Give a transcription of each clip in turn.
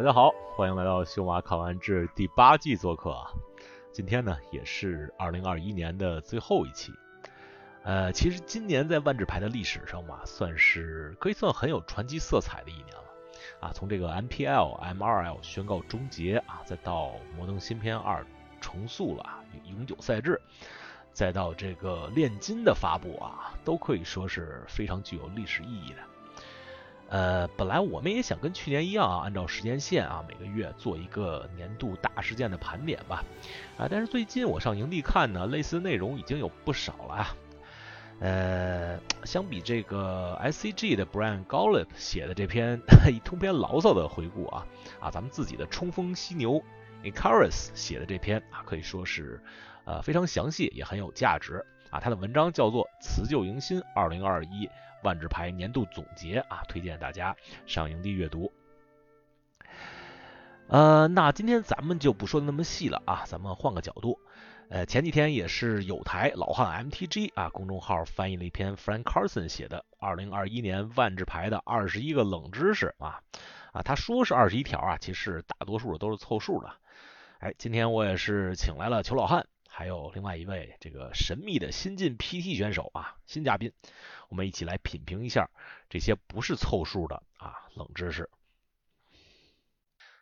大家好，欢迎来到修马考完志第八季做客啊。今天呢，也是二零二一年的最后一期。呃，其实今年在万智牌的历史上嘛，算是可以算很有传奇色彩的一年了啊。从这个 MPL、MRL 宣告终结啊，再到摩登新篇二重塑了永久赛制，再到这个炼金的发布啊，都可以说是非常具有历史意义的。呃，本来我们也想跟去年一样啊，按照时间线啊，每个月做一个年度大事件的盘点吧。啊，但是最近我上营地看呢，类似内容已经有不少了啊。呃，相比这个 SCG 的 Brian Gollop 写的这篇 通篇牢骚的回顾啊，啊，咱们自己的冲锋犀牛 Icarus 写的这篇啊，可以说是呃非常详细，也很有价值啊。他的文章叫做《辞旧迎新2021》。万智牌年度总结啊，推荐大家上营地阅读。呃，那今天咱们就不说的那么细了啊，咱们换个角度。呃，前几天也是有台老汉 MTG 啊公众号翻译了一篇 Frank Carson 写的2021年万智牌的二十一个冷知识啊啊，他说是二十一条啊，其实大多数都是凑数的。哎，今天我也是请来了裘老汉，还有另外一位这个神秘的新晋 PT 选手啊，新嘉宾。我们一起来品评一下这些不是凑数的啊冷知识。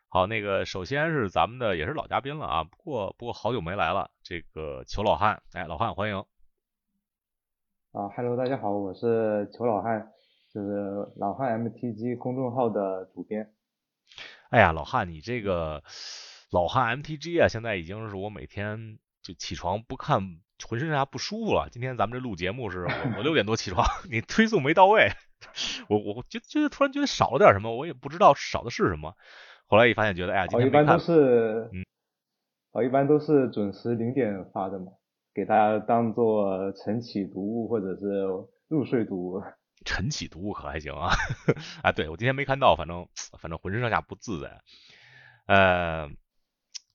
好，那个首先是咱们的也是老嘉宾了啊，不过不过好久没来了，这个裘老汉，哎，老汉欢迎。啊，Hello，大家好，我是裘老汉，就是老汉 MTG 公众号的主编。哎呀，老汉，你这个老汉 MTG 啊，现在已经是我每天就起床不看。浑身上下不舒服了。今天咱们这录节目是我六点多起床，你推送没到位，我我就就突然觉得少了点什么，我也不知道少的是什么。后来一发现，觉得哎呀，今天一般都是，嗯，我一般都是准时零点发的嘛，给大家当做晨起读物或者是入睡读物。晨起读物可还行啊？啊，对我今天没看到，反正反正浑身上下不自在，呃。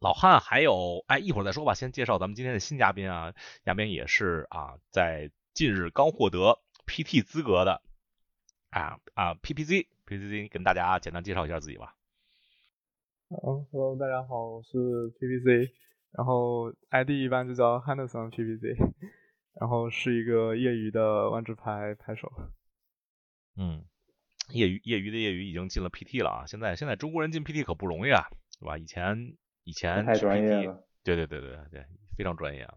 老汉还有哎，一会儿再说吧。先介绍咱们今天的新嘉宾啊，嘉宾也是啊，在近日刚获得 PT 资格的啊啊 PPZ，PPZ 跟大家简单介绍一下自己吧。嗯，Hello，大家好，我是 PPZ，然后 ID 一般就叫 Henderson PPZ，然后是一个业余的万智牌牌手。嗯，业余业余的业余已经进了 PT 了啊！现在现在中国人进 PT 可不容易啊，是吧？以前。以前太专业了，对对对对对，非常专业啊！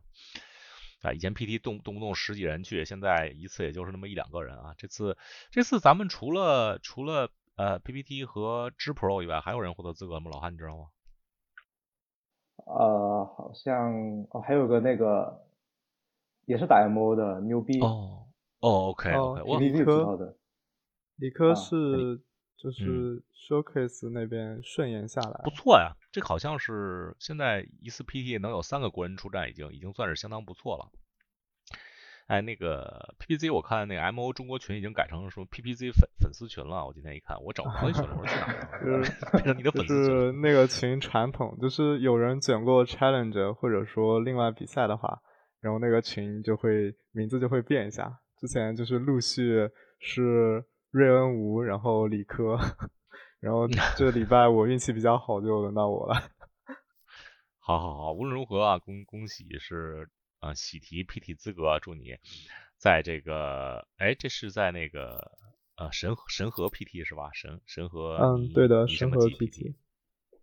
啊，以前 PT 动动不动十几人去，现在一次也就是那么一两个人啊。这次这次咱们除了除了呃 PPT 和知 Pro 以外，还有人获得资格吗？老汉你知道吗？呃，好像哦，还有个那个也是打 MO 的牛逼哦哦，OK OK，我理科的，理科是。就是 showcase 那边顺延下来，不错呀。这好像是现在一次 PT 能有三个国人出战，已经已经算是相当不错了。哎，那个 PPZ 我看那个 MO 中国群已经改成什么 PPZ 粉粉丝群了。我今天一看，我找不着那群了，我说去哪儿了？变成你的粉丝群。那个群传统就是有人卷过 challenge 或者说另外比赛的话，然后那个群就会名字就会变一下。之前就是陆续是。瑞恩吴，然后理科，然后 这礼拜我运气比较好，就轮到我了。好好好，无论如何啊，恭恭喜是啊喜提 PT 资格，祝你在这个哎这是在那个呃神神河 PT 是吧？神神河嗯对的神河 PT，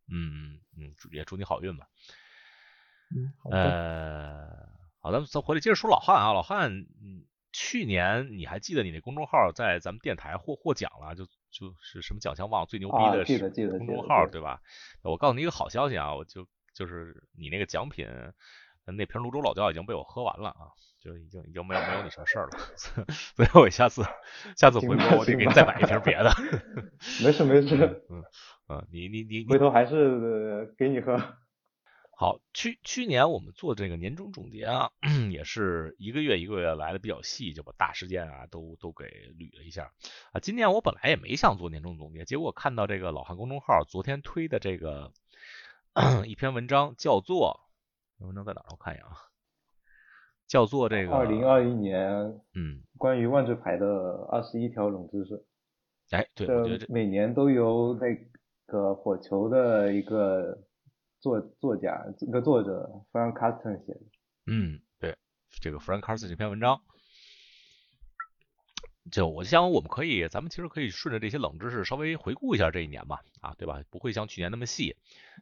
嗯嗯嗯也祝你好运吧。嗯好的。呃好的，咱回来接着说老汉啊，老汉嗯。去年你还记得你那公众号在咱们电台获获奖了？就就是什么奖项忘了，最牛逼的是公众号对吧？我告诉你一个好消息啊，我就就是你那个奖品，那瓶泸州老窖已经被我喝完了啊，就已经已经没有没有你什么事儿了。所以我下次下次回国我得给你再买一瓶别的。没事没事，嗯嗯，你你你回头还是给你喝。好，去去年我们做这个年终总结啊，也是一个月一个月来的比较细，就把大事件啊都都给捋了一下啊。今年我本来也没想做年终总结，结果看到这个老汉公众号昨天推的这个 一篇文章，叫做文章在哪儿？我看一眼啊，叫做这个二零二一年嗯关于万智牌的二十一条冷知识。哎，对，我觉得这每年都由那个火球的一个作作家，这个作者 Frank Carson 写的。嗯，对，这个 Frank Carson 这篇文章，就我想我们可以，咱们其实可以顺着这些冷知识稍微回顾一下这一年嘛，啊，对吧？不会像去年那么细，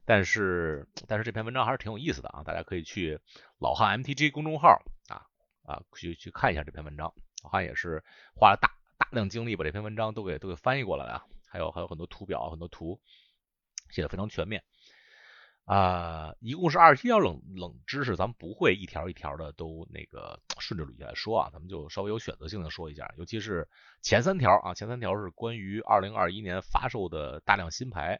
但是但是这篇文章还是挺有意思的啊，大家可以去老汉 MTG 公众号啊啊去去看一下这篇文章。老汉也是花了大大量精力把这篇文章都给都给翻译过来了，还有还有很多图表，很多图写的非常全面啊。一共是二十七条冷冷知识，咱们不会一条一条的都那个顺着捋下来说啊，咱们就稍微有选择性的说一下，尤其是前三条啊，前三条是关于二零二一年发售的大量新牌，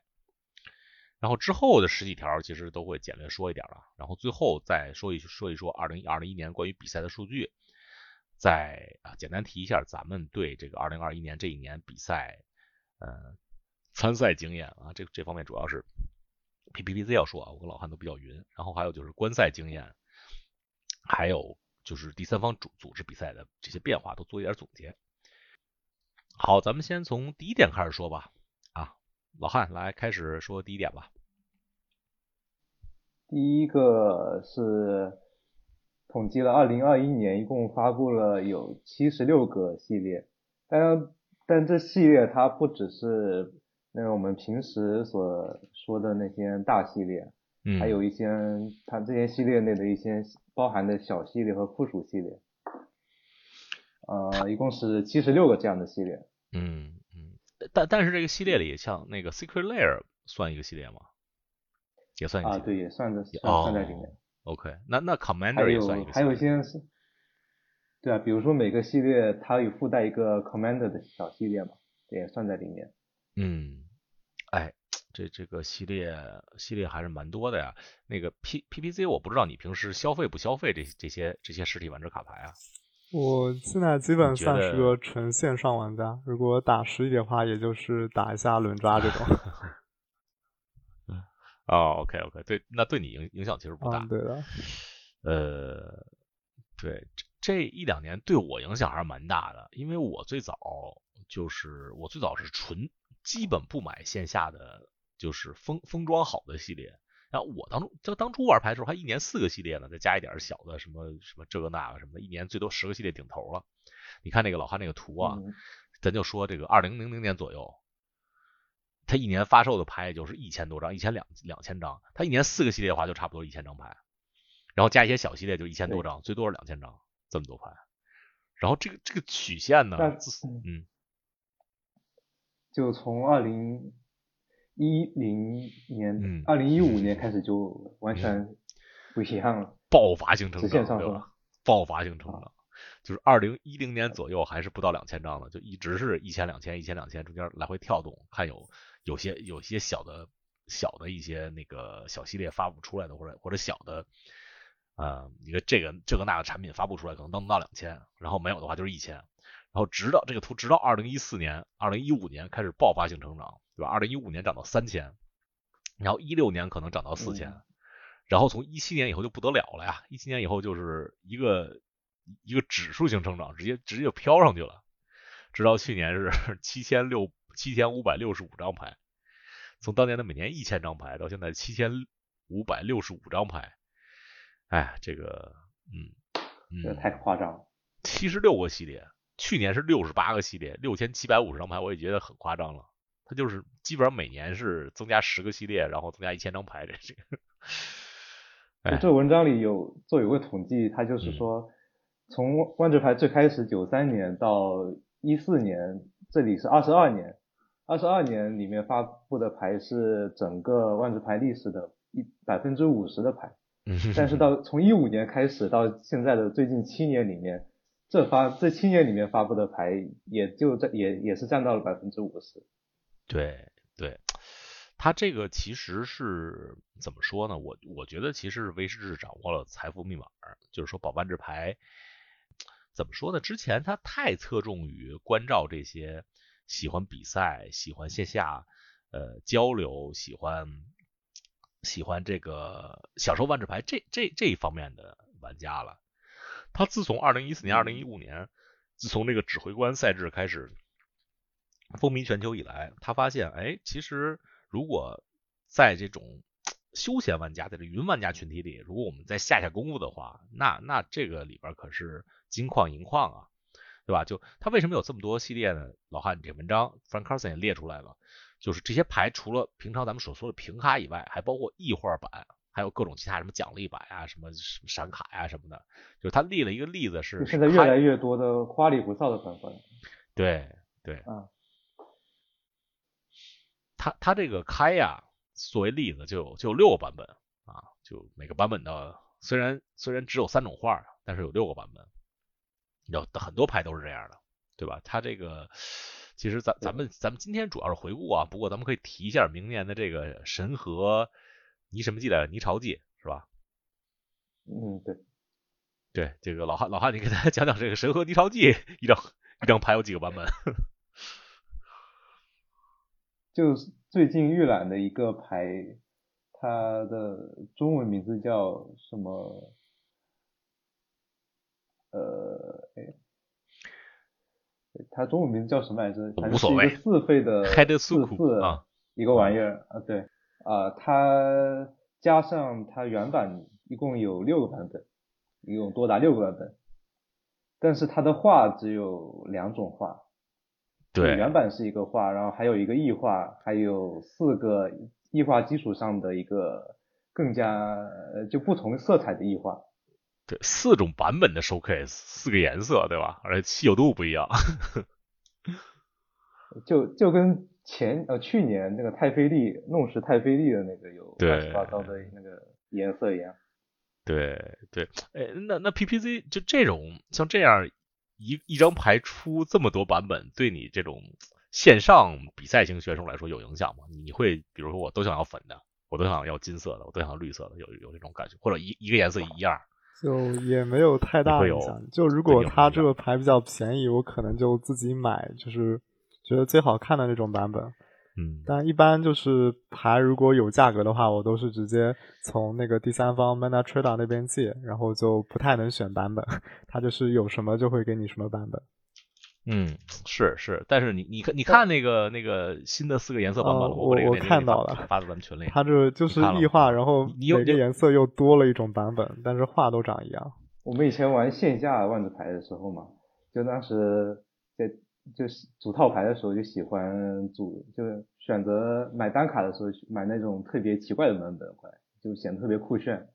然后之后的十几条其实都会简略说一点了，然后最后再说一说一说二零二零一年关于比赛的数据。再啊，简单提一下咱们对这个二零二一年这一年比赛，呃，参赛经验啊，这这方面主要是 P P P Z 要说啊，我跟老汉都比较匀。然后还有就是观赛经验，还有就是第三方组组织比赛的这些变化都做一点总结。好，咱们先从第一点开始说吧。啊，老汉来开始说第一点吧。第一个是。统计了2021年一共发布了有76个系列，但但这系列它不只是那个我们平时所说的那些大系列，嗯，还有一些它这些系列内的一些包含的小系列和附属系列，呃，一共是七十六个这样的系列。嗯嗯，但但是这个系列里像那个 Secret Layer 算一个系列吗？也算一个啊，对，也算在算算在里面。OK，那那 Commander 也算一个，还有一些是，对啊，比如说每个系列它有附带一个 Commander 的小系列嘛，也算在里面。嗯，哎，这这个系列系列还是蛮多的呀。那个 P P P C，我不知道你平时消费不消费这这些这些实体玩家卡牌啊？我现在基本算是个纯线上玩家，如果打实体的话，也就是打一下轮抓这种。哦，OK OK，对，那对你影影响其实不大。对的。呃，对，这这一两年对我影响还是蛮大的，因为我最早就是我最早是纯基本不买线下的，就是封封装好的系列。然后我当初就当初玩牌的时候还一年四个系列呢，再加一点小的什么什么这个那个什么的，一年最多十个系列顶头了。你看那个老汉那个图啊，咱就说这个二零零零年左右。他一年发售的牌也就是一千多张，一千两两千张。他一年四个系列的话，就差不多一千张牌，然后加一些小系列就一千多张，最多是两千张，这么多牌。然后这个这个曲线呢，嗯，就从二零一零年、二零一五年开始就完全不一样了，爆发性成长，对吧？爆发性成长，就是二零一零年左右还是不到两千张的，就一直是一千两千一千两千中间来回跳动，看有。有些有些小的小的一些那个小系列发布出来的，或者或者小的，呃，一个这个这个那个产品发布出来，可能能到两千，然后没有的话就是一千，然后直到这个图直到二零一四年、二零一五年开始爆发性成长，对吧？二零一五年涨到三千，然后一六年可能涨到四千，然后从一七年以后就不得了了呀！一七年以后就是一个一个指数性成长，直接直接就飘上去了，直到去年是 七千六。七千五百六十五张牌，从当年的每年一千张牌，到现在七千五百六十五张牌，哎，这个，嗯，这太夸张了。七十六个系列，去年是六十八个系列，六千七百五十张牌，我也觉得很夸张了。它就是基本上每年是增加十个系列，然后增加一千张牌，这这个。这文章里有做有个统计，它就是说，从万智牌最开始九三年到一四年，这里是二十二年。二十二年里面发布的牌是整个万智牌历史的一百分之五十的牌，但是到从一五年开始到现在的最近七年里面，这发这七年里面发布的牌也就在也也是占到了百分之五十。对对，他这个其实是怎么说呢？我我觉得其实是威士忌掌握了财富密码，就是说保万智牌怎么说呢？之前他太侧重于关照这些。喜欢比赛，喜欢线下呃交流，喜欢喜欢这个享受万智牌这这这一方面的玩家了。他自从二零一四年、二零一五年，自从这个指挥官赛制开始风靡全球以来，他发现，哎，其实如果在这种休闲玩家，在这云玩家群体里，如果我们再下下功夫的话，那那这个里边可是金矿银矿啊，对吧？就他为什么有这么多系列呢？老汉，你这文章 Frank Carson 也列出来了，就是这些牌除了平常咱们所说的平卡以外，还包括异画版。还有各种其他什么奖励版呀，什么什么闪卡呀什么的，就是他立了一个例子是现在越来越多的花里胡哨的版本。对对嗯，他他这个开呀，作为例子就有就有六个版本啊，就每个版本的虽然虽然只有三种画，但是有六个版本，有很多牌都是这样的，对吧？他这个其实咱咱们咱们今天主要是回顾啊，不过咱们可以提一下明年的这个神和。泥什么记的泥潮记是吧？嗯，对，对，这个老汉老汉，你给大家讲讲这个神和泥潮记一张一张牌有几个版本？就是最近预览的一个牌，它的中文名字叫什么？呃，哎，它中文名字叫什么来着？无所谓。四费的四四啊，一个玩意儿啊，对。啊，它加上它原版一共有六个版本，一共多达六个版本，但是它的画只有两种画，对，原版是一个画，然后还有一个异画，还有四个异画基础上的一个更加就不同色彩的异画，对，四种版本的 showcase，四个颜色，对吧？而且稀有度不一样，就就跟。前呃去年那个太妃丽弄石太妃丽的那个有乱七八糟的那个颜色一样，对对，哎那那 PPZ 就这种像这样一一张牌出这么多版本，对你这种线上比赛型选手来说有影响吗？你会比如说我都想要粉的，我都想要金色的，我都想要绿色的，有有这种感觉，或者一一个颜色一样，就也没有太大影响。就如果他这个牌比较便宜，我可能就自己买，就是。觉得最好看的那种版本，嗯，但一般就是牌如果有价格的话，我都是直接从那个第三方 Mana Trader 那边借，然后就不太能选版本，他就是有什么就会给你什么版本。嗯，是是，但是你你看你看那个那个新的四个颜色版本，我我看到了，发到咱们群里。它这就是异画，然后每个颜色又多了一种版本，但是画都长一样。我们以前玩线下万智牌的时候嘛，就当时在。就是组套牌的时候就喜欢组，就是选择买单卡的时候买那种特别奇怪的版本，就显得特别酷炫。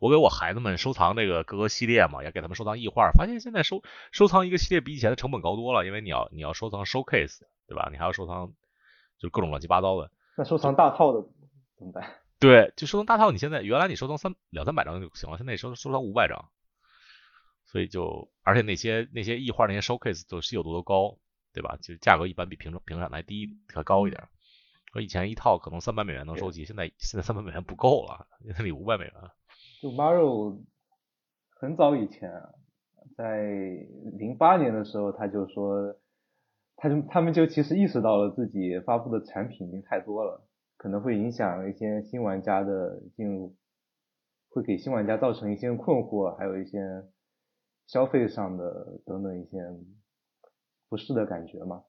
我给我孩子们收藏这个各个系列嘛，也给他们收藏异画，发现现在收收藏一个系列比以前的成本高多了，因为你要你要收藏 showcase，对吧？你还要收藏就各种乱七八糟的。那收藏大套的怎么办？对，就收藏大套，你现在原来你收藏三两三百张就行了，现在收收藏五百张。所以就，而且那些那些异画那些 showcase 都稀有度都高，对吧？就价格一般比平平产还低，还高一点。我以前一套可能三百美元能收集，现在现在三百美元不够了，得五百美元。就 Maro 很早以前，在零八年的时候，他就说，他就他们就其实意识到了自己发布的产品已经太多了，可能会影响一些新玩家的进入，会给新玩家造成一些困惑，还有一些。消费上的等等一些不适的感觉嘛？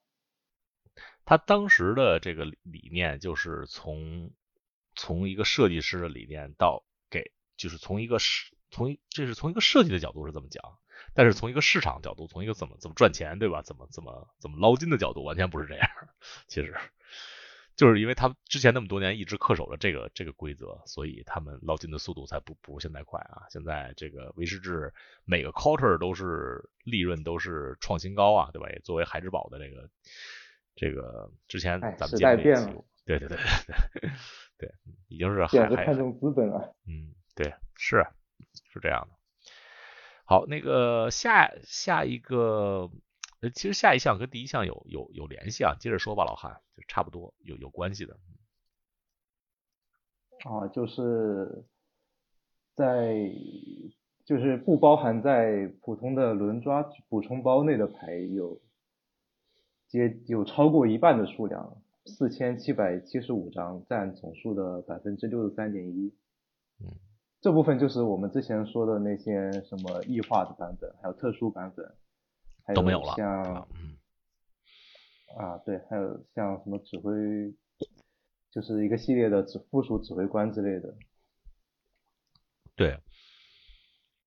他当时的这个理念就是从从一个设计师的理念到给，就是从一个市从这是从一个设计的角度是这么讲，但是从一个市场角度，从一个怎么怎么赚钱对吧？怎么怎么怎么捞金的角度，完全不是这样。其实。就是因为他们之前那么多年一直恪守着这个这个规则，所以他们捞金的速度才不不如现在快啊！现在这个维世制每个 quarter 都是利润都是创新高啊，对吧？也作为海之宝的这个这个之前咱们见过一期，对对对对对，已经是简直看重资本了。嗯，对，是是这样的。好，那个下下一个。其实下一项跟第一项有有有联系啊，接着说吧，老汉，就差不多有有关系的。啊，就是在就是不包含在普通的轮抓补充包内的牌有接有超过一半的数量，四千七百七十五张，占总数的百分之六十三点一。嗯，这部分就是我们之前说的那些什么异化的版本，还有特殊版本。都没有了，像，啊对，还有像什么指挥，就是一个系列的指附属指挥官之类的。对，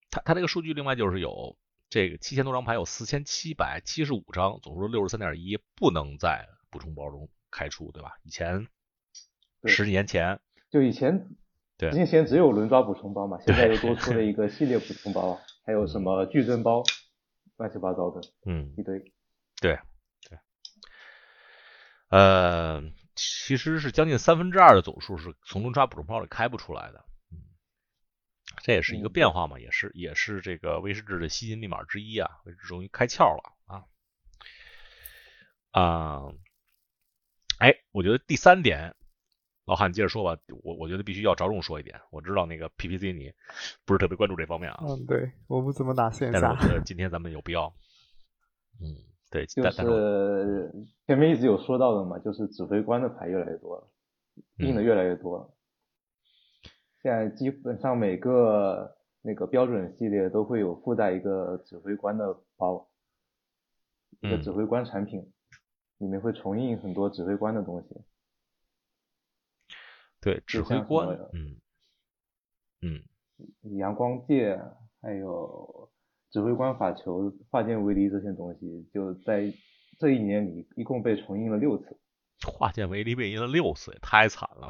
他他这个数据另外就是有这个七千多张牌，有四千七百七十五张，总数六十三点一，不能在补充包中开出，对吧？以前十几年前就以前对之前只有轮抓补充包嘛，现在又多出了一个系列补充包，还有什么矩阵包，乱七八糟的，嗯，一堆。对对，呃，其实是将近三分之二的总数是从轮抓补充包里开不出来的。嗯这也是一个变化嘛，也是也是这个威士制的吸金密码之一啊，威士终于开窍了啊啊！哎，我觉得第三点，老汉接着说吧，我我觉得必须要着重说一点。我知道那个 PPC 你不是特别关注这方面啊，嗯，对，我不怎么打线下，但是我觉得 今天咱们有必要，嗯，对，就是前面一直有说到的嘛，就是指挥官的牌越来越多了，印的越来越多了。现在基本上每个那个标准系列都会有附带一个指挥官的包，一个指挥官产品，里面会重印很多指挥官的东西。对，指挥官，嗯嗯，阳光界，还有指挥官法球、化剑为犁这些东西，就在这一年里一共被重印了六次。化剑为犁被印了六次，也太惨了。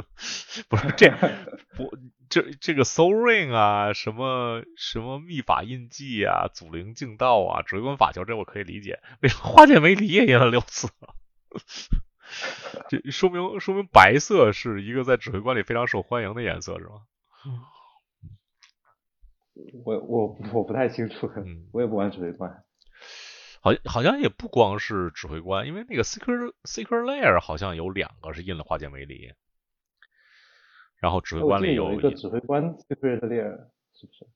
不是 这，不这这个 Soul Ring 啊，什么什么秘法印记啊，祖灵镜道啊，指挥官法球，这我可以理解。为什么化剑为犁也印了六次？这说明说明白色是一个在指挥官里非常受欢迎的颜色，是吗？我我我不太清楚，我也不玩指挥官。好，好像也不光是指挥官，因为那个 secret secret layer 好像有两个是印了化剑为离，然后指挥官里有一个指挥官 secret layer 是不是？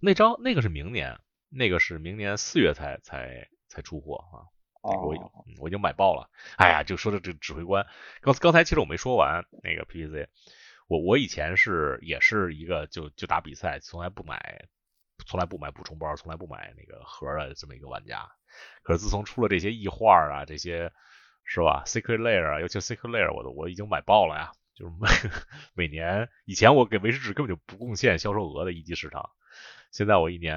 那张那个是明年，那个是明年四月才才才出货啊。我我已经买爆了。哎呀，就说的这指挥官，刚刚才其实我没说完那个 PPC，我我以前是也是一个就就打比赛，从来不买从来不买补充包，从来不买那个盒的这么一个玩家。可是自从出了这些异画啊，这些是吧？Secret Layer 啊，尤其 Secret Layer，我都我已经买爆了呀。就是每每年以前我给维持纸根本就不贡献销售额的一级市场，现在我一年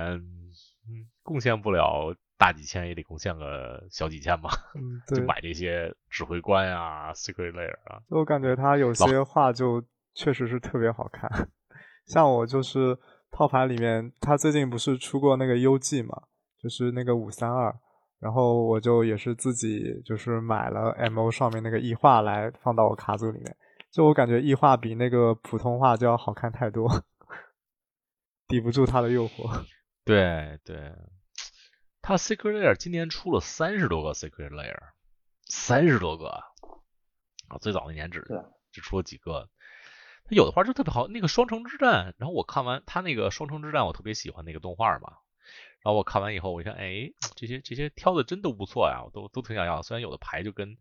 嗯贡献不了大几千，也得贡献个小几千吧。嗯，就买这些指挥官啊，Secret Layer 啊。我感觉他有些画就确实是特别好看，像我就是套牌里面，他最近不是出过那个 UG 嘛？就是那个五三二，然后我就也是自己就是买了 M O 上面那个异画来放到我卡组里面，就我感觉异画比那个普通画就要好看太多，抵不住他的诱惑。对对，它 Secret Layer 今年出了三十多个 Secret Layer，三十多个啊！最早那年只只出了几个，它有的画就特别好，那个双城之战，然后我看完它那个双城之战，我特别喜欢那个动画嘛。然后我看完以后，我一看，哎，这些这些挑的真都不错呀，我都都挺想要。虽然有的牌就跟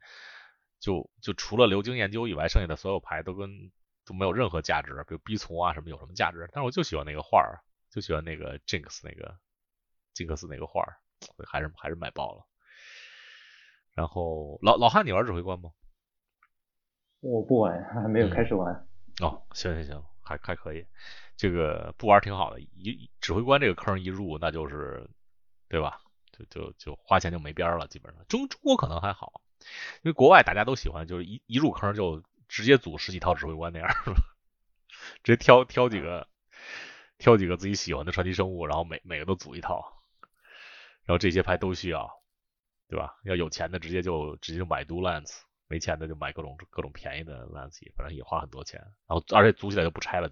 就就除了流经研究以外，剩下的所有牌都跟都没有任何价值，比如逼从啊什么有什么价值？但是我就喜欢那个画儿，就喜欢那个 Jinx 那个金克斯那个画儿，还是还是买爆了。然后老老汉，你玩指挥官吗？我不玩，还没有开始玩。哦，行行行，还还可以。这个不玩挺好的，一指挥官这个坑一入，那就是对吧？就就就花钱就没边了，基本上。中中国可能还好，因为国外大家都喜欢，就是一一入坑就直接组十几套指挥官那样，直接挑挑几个挑几个自己喜欢的传奇生物，然后每每个都组一套，然后这些牌都需要，对吧？要有钱的直接就直接就买 Do Lance，没钱的就买各种各种便宜的 Lance，反正也花很多钱，然后而且组起来就不拆了。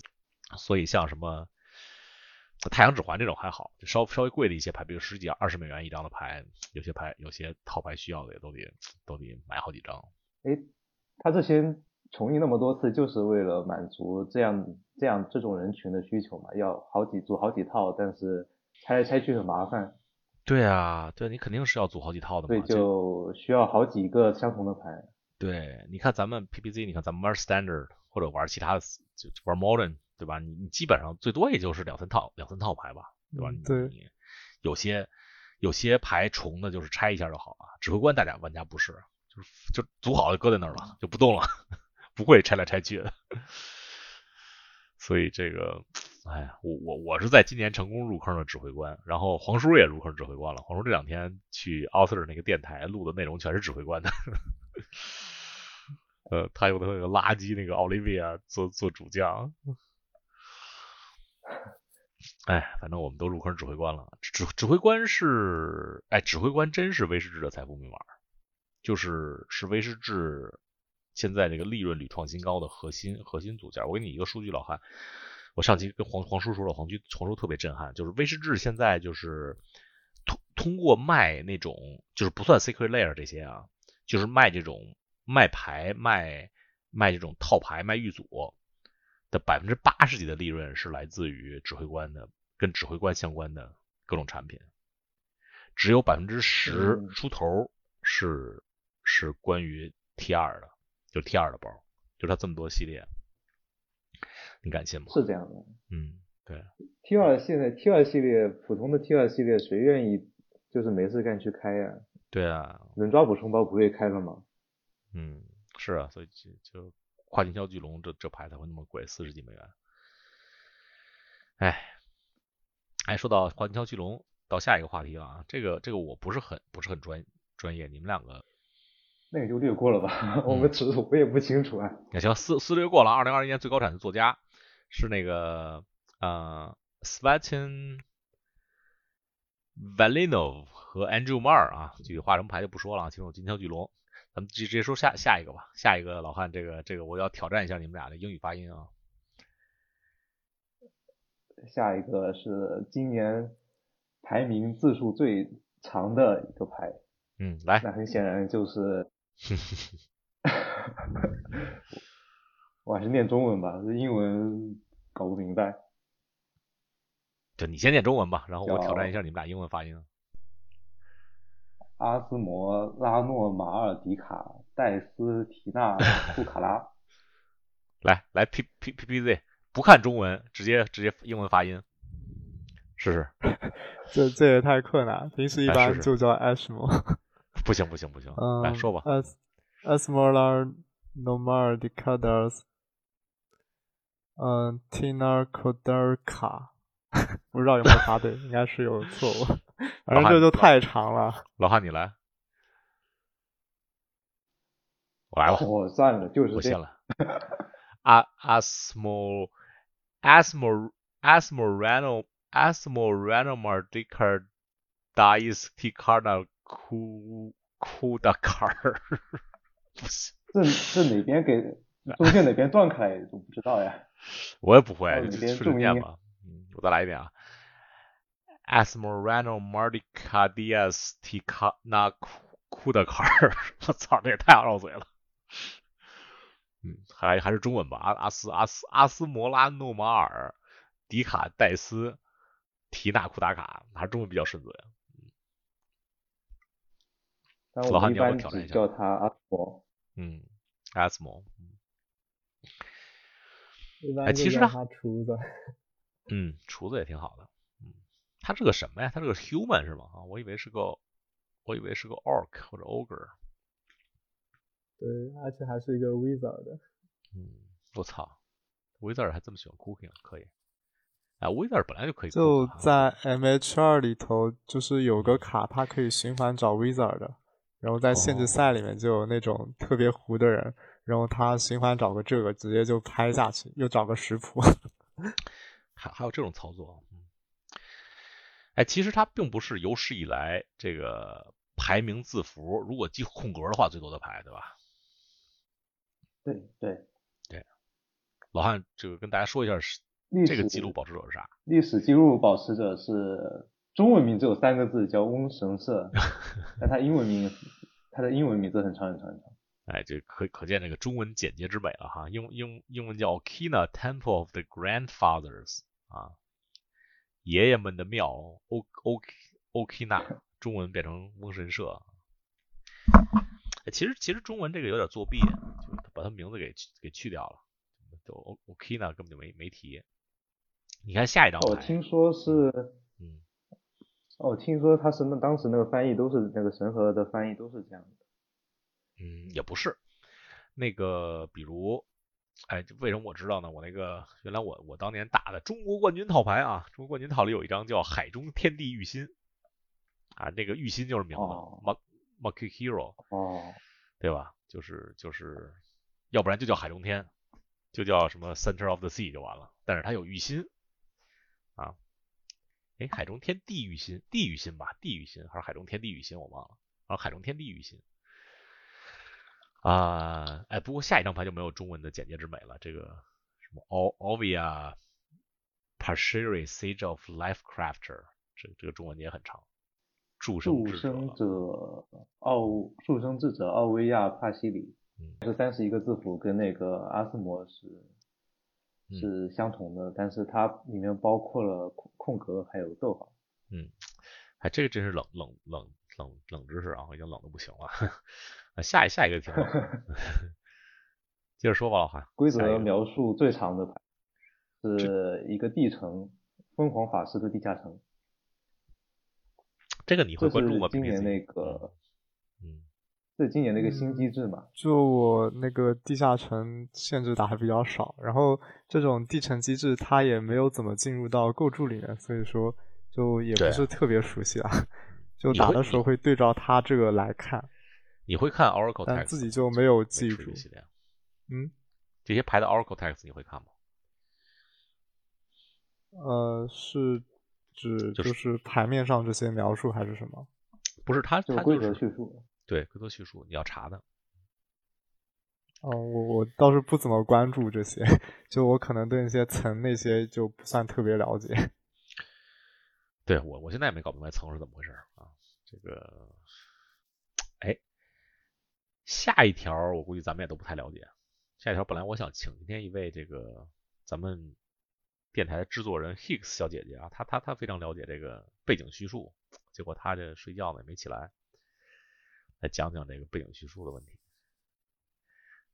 所以像什么太阳指环这种还好，就稍稍微贵的一些牌，比如十几二十美元一张的牌，有些牌有些套牌需要的也都得都得买好几张。哎，他这些重印那么多次，就是为了满足这样这样这种人群的需求嘛？要好几组好几套，但是拆来拆去很麻烦。对啊，对你肯定是要组好几套的嘛。对，就需要好几个相同的牌。对，你看咱们 PPZ，你看咱们玩 Standard 或者玩其他的，就玩 Modern。对吧？你你基本上最多也就是两三套两三套牌吧，对吧？对。有些有些牌重的，就是拆一下就好了。指挥官大家玩家不是，就是就组好就搁在那儿了，就不动了，不会拆来拆去的。所以这个，哎呀，我我我是在今年成功入坑的指挥官，然后黄叔也入坑指挥官了。黄叔这两天去奥斯尔那个电台录的内容全是指挥官的。呃，他用的那个垃圾那个奥利维亚做做主将。哎，反正我们都入坑指挥官了。指指挥官是，哎，指挥官真是威士忌的财富密码，就是是威士忌现在这个利润屡创新高的核心核心组件。我给你一个数据，老汉，我上期跟黄黄叔说了，黄叔黄叔特别震撼，就是威士忌现在就是通通过卖那种，就是不算 secret layer 这些啊，就是卖这种卖牌卖卖这种套牌卖玉组。的百分之八十几的利润是来自于指挥官的，跟指挥官相关的各种产品，只有百分之十出头是是关于 T 二的，就 T 二的包，就它这么多系列，你敢信吗？是这样的，嗯，对，T 二现在 T 二系列普通的 T 二系列谁愿意就是没事干去开呀？对啊，能抓补充包不会开了吗？嗯，是啊，所以就就。跨境销巨龙这这牌才会那么贵，四十几美元。哎，哎，说到跨境销巨龙，到下一个话题了啊。这个这个我不是很不是很专专业，你们两个那个就略过了吧。我们尺度我也不清楚啊。那行，四四略过了。二零二一年最高产的作家是那个呃 s v e t i n Valinov 和 Andrew Marr 啊，具体画什么牌就不说了。其中有金条巨龙。咱们直直接说下下一个吧，下一个老汉，这个这个我要挑战一下你们俩的英语发音啊。下一个是今年排名字数最长的一个牌，嗯，来，那很显然就是，我还是念中文吧，这英文搞不明白。就你先念中文吧，然后我挑战一下你们俩英文发音。阿斯摩拉诺马尔迪卡戴斯提纳库卡拉，来来 P P P P Z，不看中文，直接直接英文发音，试试。这这也太困难，平时一般就叫 Ashmo。不行不行不行，来说吧。As Asmola Nomardikadas，嗯，Tina Kodarka，不知道有没有发对，应该是有错误。反正这就太长了。老汉，你来，我来吧。我算了，就是这了。a asmo asmo asmorano asmorano mardicar dies ticarna ku ku da car。不行，这这哪边给中间哪边断开都不知道呀。我也不会，就顺着念吧。嗯，我再来一遍啊。Asmorano Mardica Diaz Ticana Kudakar，我操，这也太绕嘴了。嗯，还还是中文吧。阿阿斯阿斯阿斯摩拉诺马尔迪卡戴斯提纳库达卡，还是中文比较顺嘴。老韩，你要挑战一下。叫他阿斯摩。嗯，阿斯摩。哎，其实他厨子。嗯，厨子也挺好的。嗯他是个什么呀？他是个 human 是吗？啊，我以为是个，我以为是个 orc 或者 ogre。对，而且还是一个 wizard。嗯，我操，wizard 还这么喜欢 cooking，可以。哎，wizard 本来就可以。就在 MH2 里头，就是有个卡，它可以循环找 wizard 的。然后在限制赛里面就有那种特别糊的人，然后他循环找个这个，直接就拍下去，又找个食谱。还还有这种操作？哎，其实它并不是有史以来这个排名字符，如果记空格的话最多的排，对吧？对对对。老汉，这个跟大家说一下，是这个记录保持者是啥？历史记录保持者是中文名只有三个字，叫翁神社，但他英文名，他的英文名字很长很长很长。哎，这可可见这个中文简洁之美了哈。英英英文叫 Okina Temple of the Grandfathers 啊。爷爷们的庙，O O Okina，，中文变成翁神社。其实其实中文这个有点作弊，就把它名字给给去掉了，就 O O K 那根本就没没提。你看下一张我听说是，嗯，哦，听说他是那当时那个翻译都是那个神和的翻译都是这样的。嗯，也不是，那个比如，哎，为什么我知道呢？我那个原来我我当年打的中国冠军套牌啊，中国冠军套里有一张叫海中天地玉心啊，那个玉心就是名字，Mak Maki Hero，哦，对吧？就是就是，要不然就叫海中天，就叫什么 Center of the Sea 就完了。但是它有玉心啊，哎，海中天地玉心，地玉心吧，地玉心还是海中天地玉心，我忘了。然后海中天地玉心啊，哎，不过下一张牌就没有中文的简洁之美了。这个什么 Ovia Pashiri Sage of Life Crafter，这这个中文也很长。助生者奥助生智者奥维亚帕西里，嗯这三十一个字符跟那个阿斯摩是是相同的，但是它里面包括了空空格还有逗号。嗯，哎，这个真是冷冷冷冷冷知识啊，我已经冷的不行了。下一下一个题目 接着说吧，老韩。规则描述最长的牌是一个地城，疯狂法师的地下城。这个你会关注吗？今年那个，嗯，这今年那个新机制嘛。就我那个地下城限制打的比较少，然后这种地城机制它也没有怎么进入到构筑里面，所以说就也不是特别熟悉啊。就打的时候会对照它这个来看。你会看 Oracle Text，自己就没有记住。嗯，这些牌的 Oracle Text 你会看吗？呃，是。指就是牌面上这些描述还是什么？不是，它它规则叙述。对，规则叙述你要查的。哦，我我倒是不怎么关注这些，就我可能对那些层那些就不算特别了解。对我，我现在也没搞明白层是怎么回事啊。这个，哎，下一条我估计咱们也都不太了解。下一条本来我想请今天一位这个咱们。电台制作人 Hicks 小姐姐啊，她她她非常了解这个背景叙述，结果她这睡觉呢也没起来，来讲讲这个背景叙述的问题。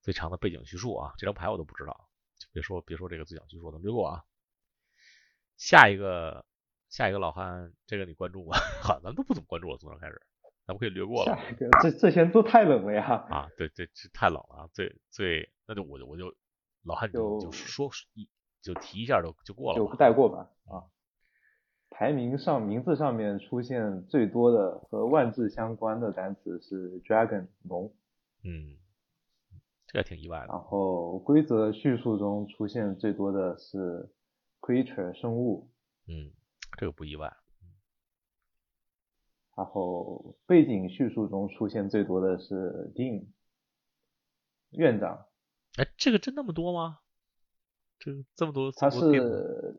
最长的背景叙述啊，这张牌我都不知道，就别说别说这个最长叙述，咱们略过啊。下一个下一个老汉，这个你关注吗？好，咱都不怎么关注了，从这开始，咱们可以略过了。下一个，这这些都太冷了呀！啊，对对，这太冷了啊！最最，那就我就我就老汉就就说一。就提一下就就过了，就带过吧啊。排名上名字上面出现最多的和万字相关的单词是 dragon 龙，嗯，这个挺意外的。然后规则叙述中出现最多的是 creature 生物，嗯，这个不意外。然后背景叙述中出现最多的是 dean 院长，哎，这个真那么多吗？这这么多，它是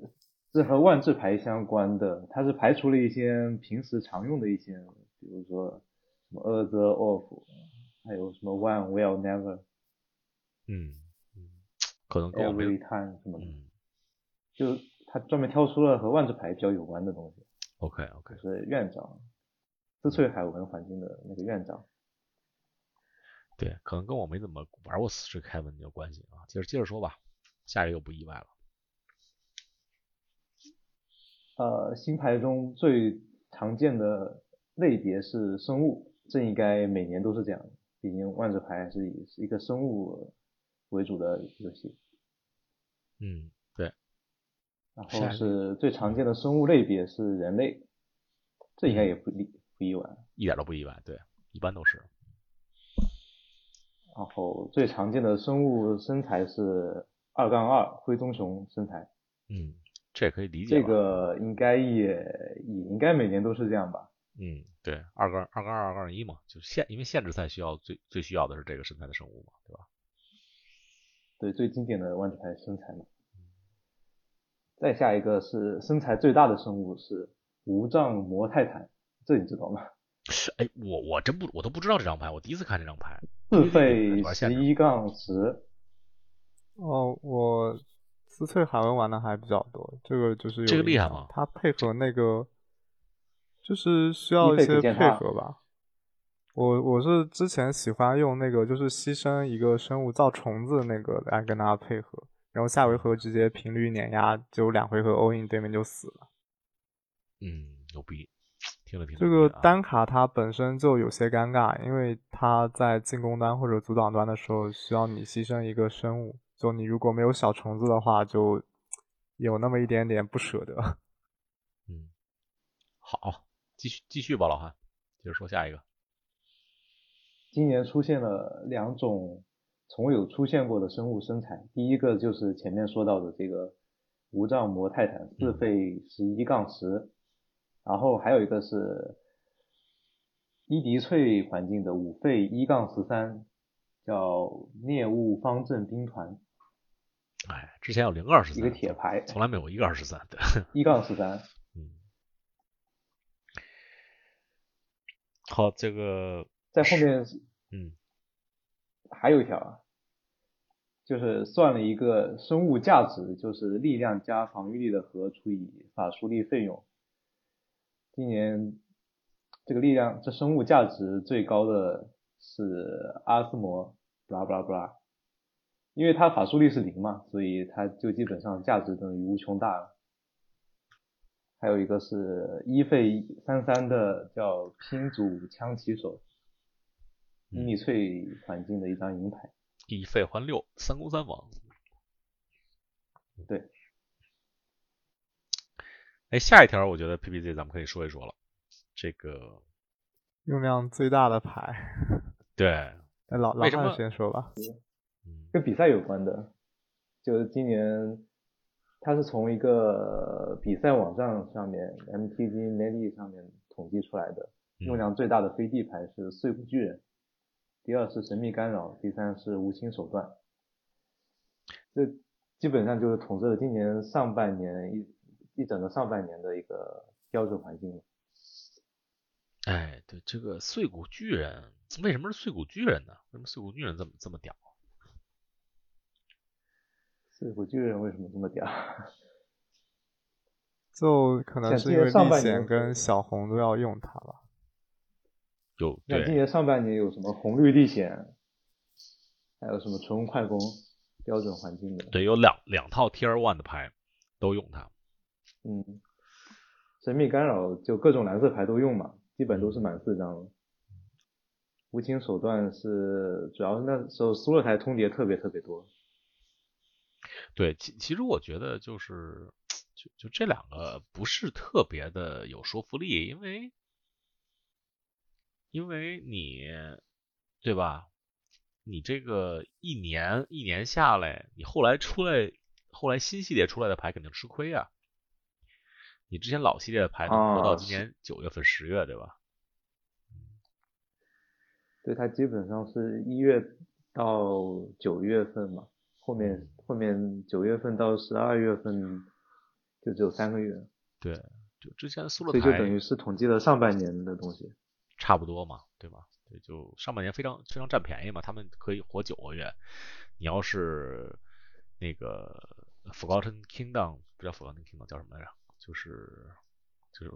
是和万智牌相关的，它是排除了一些平时常用的一些，比如说什么 other off，还有什么 one will never，嗯嗯，可能跟我 every time 什么的，就他专门挑出了和万智牌比较有关的东西。OK OK，是院长，斯翠海文环境的那个院长。对，可能跟我没怎么玩过斯翠凯文有关系啊。接着接着说吧。下一个不意外了。呃，新牌中最常见的类别是生物，这应该每年都是这样，毕竟万智牌是以是一个生物为主的游戏。嗯，对。然后是最常见的生物类别是人类，这应该也不意不意外。一点都不意外，对，一般都是。然后最常见的生物身材是。二杠二灰棕熊身材，嗯，这也可以理解。这个应该也也应该每年都是这样吧？嗯，对，二杠二杠二二杠一嘛，就限因为限制赛需要最最需要的是这个身材的生物嘛，对吧？对，最经典的万智牌身材嘛。再下一个是身材最大的生物是无障魔泰坦，这你知道吗？哎，我我真不我都不知道这张牌，我第一次看这张牌。自费十一杠十。哦，我斯翠海文玩的还比较多，这个就是这个厉害吗？它配合那个，就是需要一些配合吧。我我是之前喜欢用那个，就是牺牲一个生物造虫子那个来跟它配合，然后下回合直接频率碾压，就两回合 all in 对面就死了。嗯，牛逼，这个单卡它本身就有些尴尬，因为它在进攻端或者阻挡端的时候需要你牺牲一个生物，就你如果没有小虫子的话，就有那么一点点不舍得。嗯，好，继续继续吧，老韩，接着说下一个。今年出现了两种从未有出现过的生物生产，第一个就是前面说到的这个无障魔泰坦四费十一杠十，然后还有一个是伊迪翠环境的五费一杠十三，叫猎物方阵兵团。哎，之前有零二十三，一个铁牌，从来没有一个二十三的。一杠十三。嗯。好，这个。在后面，嗯，还有一条啊，就是算了一个生物价值，就是力量加防御力的和除以法术力费用。今年这个力量这生物价值最高的是阿斯摩，布拉布拉布拉，因为它法术力是零嘛，所以它就基本上价值等于无穷大了。还有一个是一费三三的叫拼组枪骑手。伊米翠环境的一张银牌，一费还六，三攻三防。对。哎，下一条我觉得 PPZ 咱们可以说一说了，这个用量最大的牌。对。哎，老老汉先说吧。跟比赛有关的，就是今年，它是从一个比赛网站上面 MTG Melee 上面统计出来的，用量最大的飞地牌是碎骨巨人。第二是神秘干扰，第三是无情手段，这基本上就是统治了今年上半年一一整个上半年的一个标准环境。哎，对这个碎骨巨人，为什么是碎骨巨人呢？为什么碎骨巨人这么这么屌？碎骨巨人为什么这么屌？就可能是因为历险跟小红都要用它吧。有，对今年上半年有什么红绿历险，还有什么纯快攻标准环境的？对，有两两套 Tier One 的牌都用它。嗯，神秘干扰就各种蓝色牌都用嘛，基本都是满四张。无情手段是主要是那时候苏勒台通牒特别特别多。对，其其实我觉得就是就就这两个不是特别的有说服力，因为。因为你，对吧？你这个一年一年下来，你后来出来，后来新系列出来的牌肯定吃亏啊。你之前老系列的牌能活到今年九月份、十月，对吧？对，它基本上是一月到九月份嘛，后面后面九月份到十二月份就只有三个月。对，就之前苏勒台，所以就等于是统计了上半年的东西。差不多嘛，对吧？对，就上半年非常非常占便宜嘛，他们可以活九个月。你要是那个 Forgotten Kingdom 不叫 Forgotten Kingdom 叫什么来着？就是就是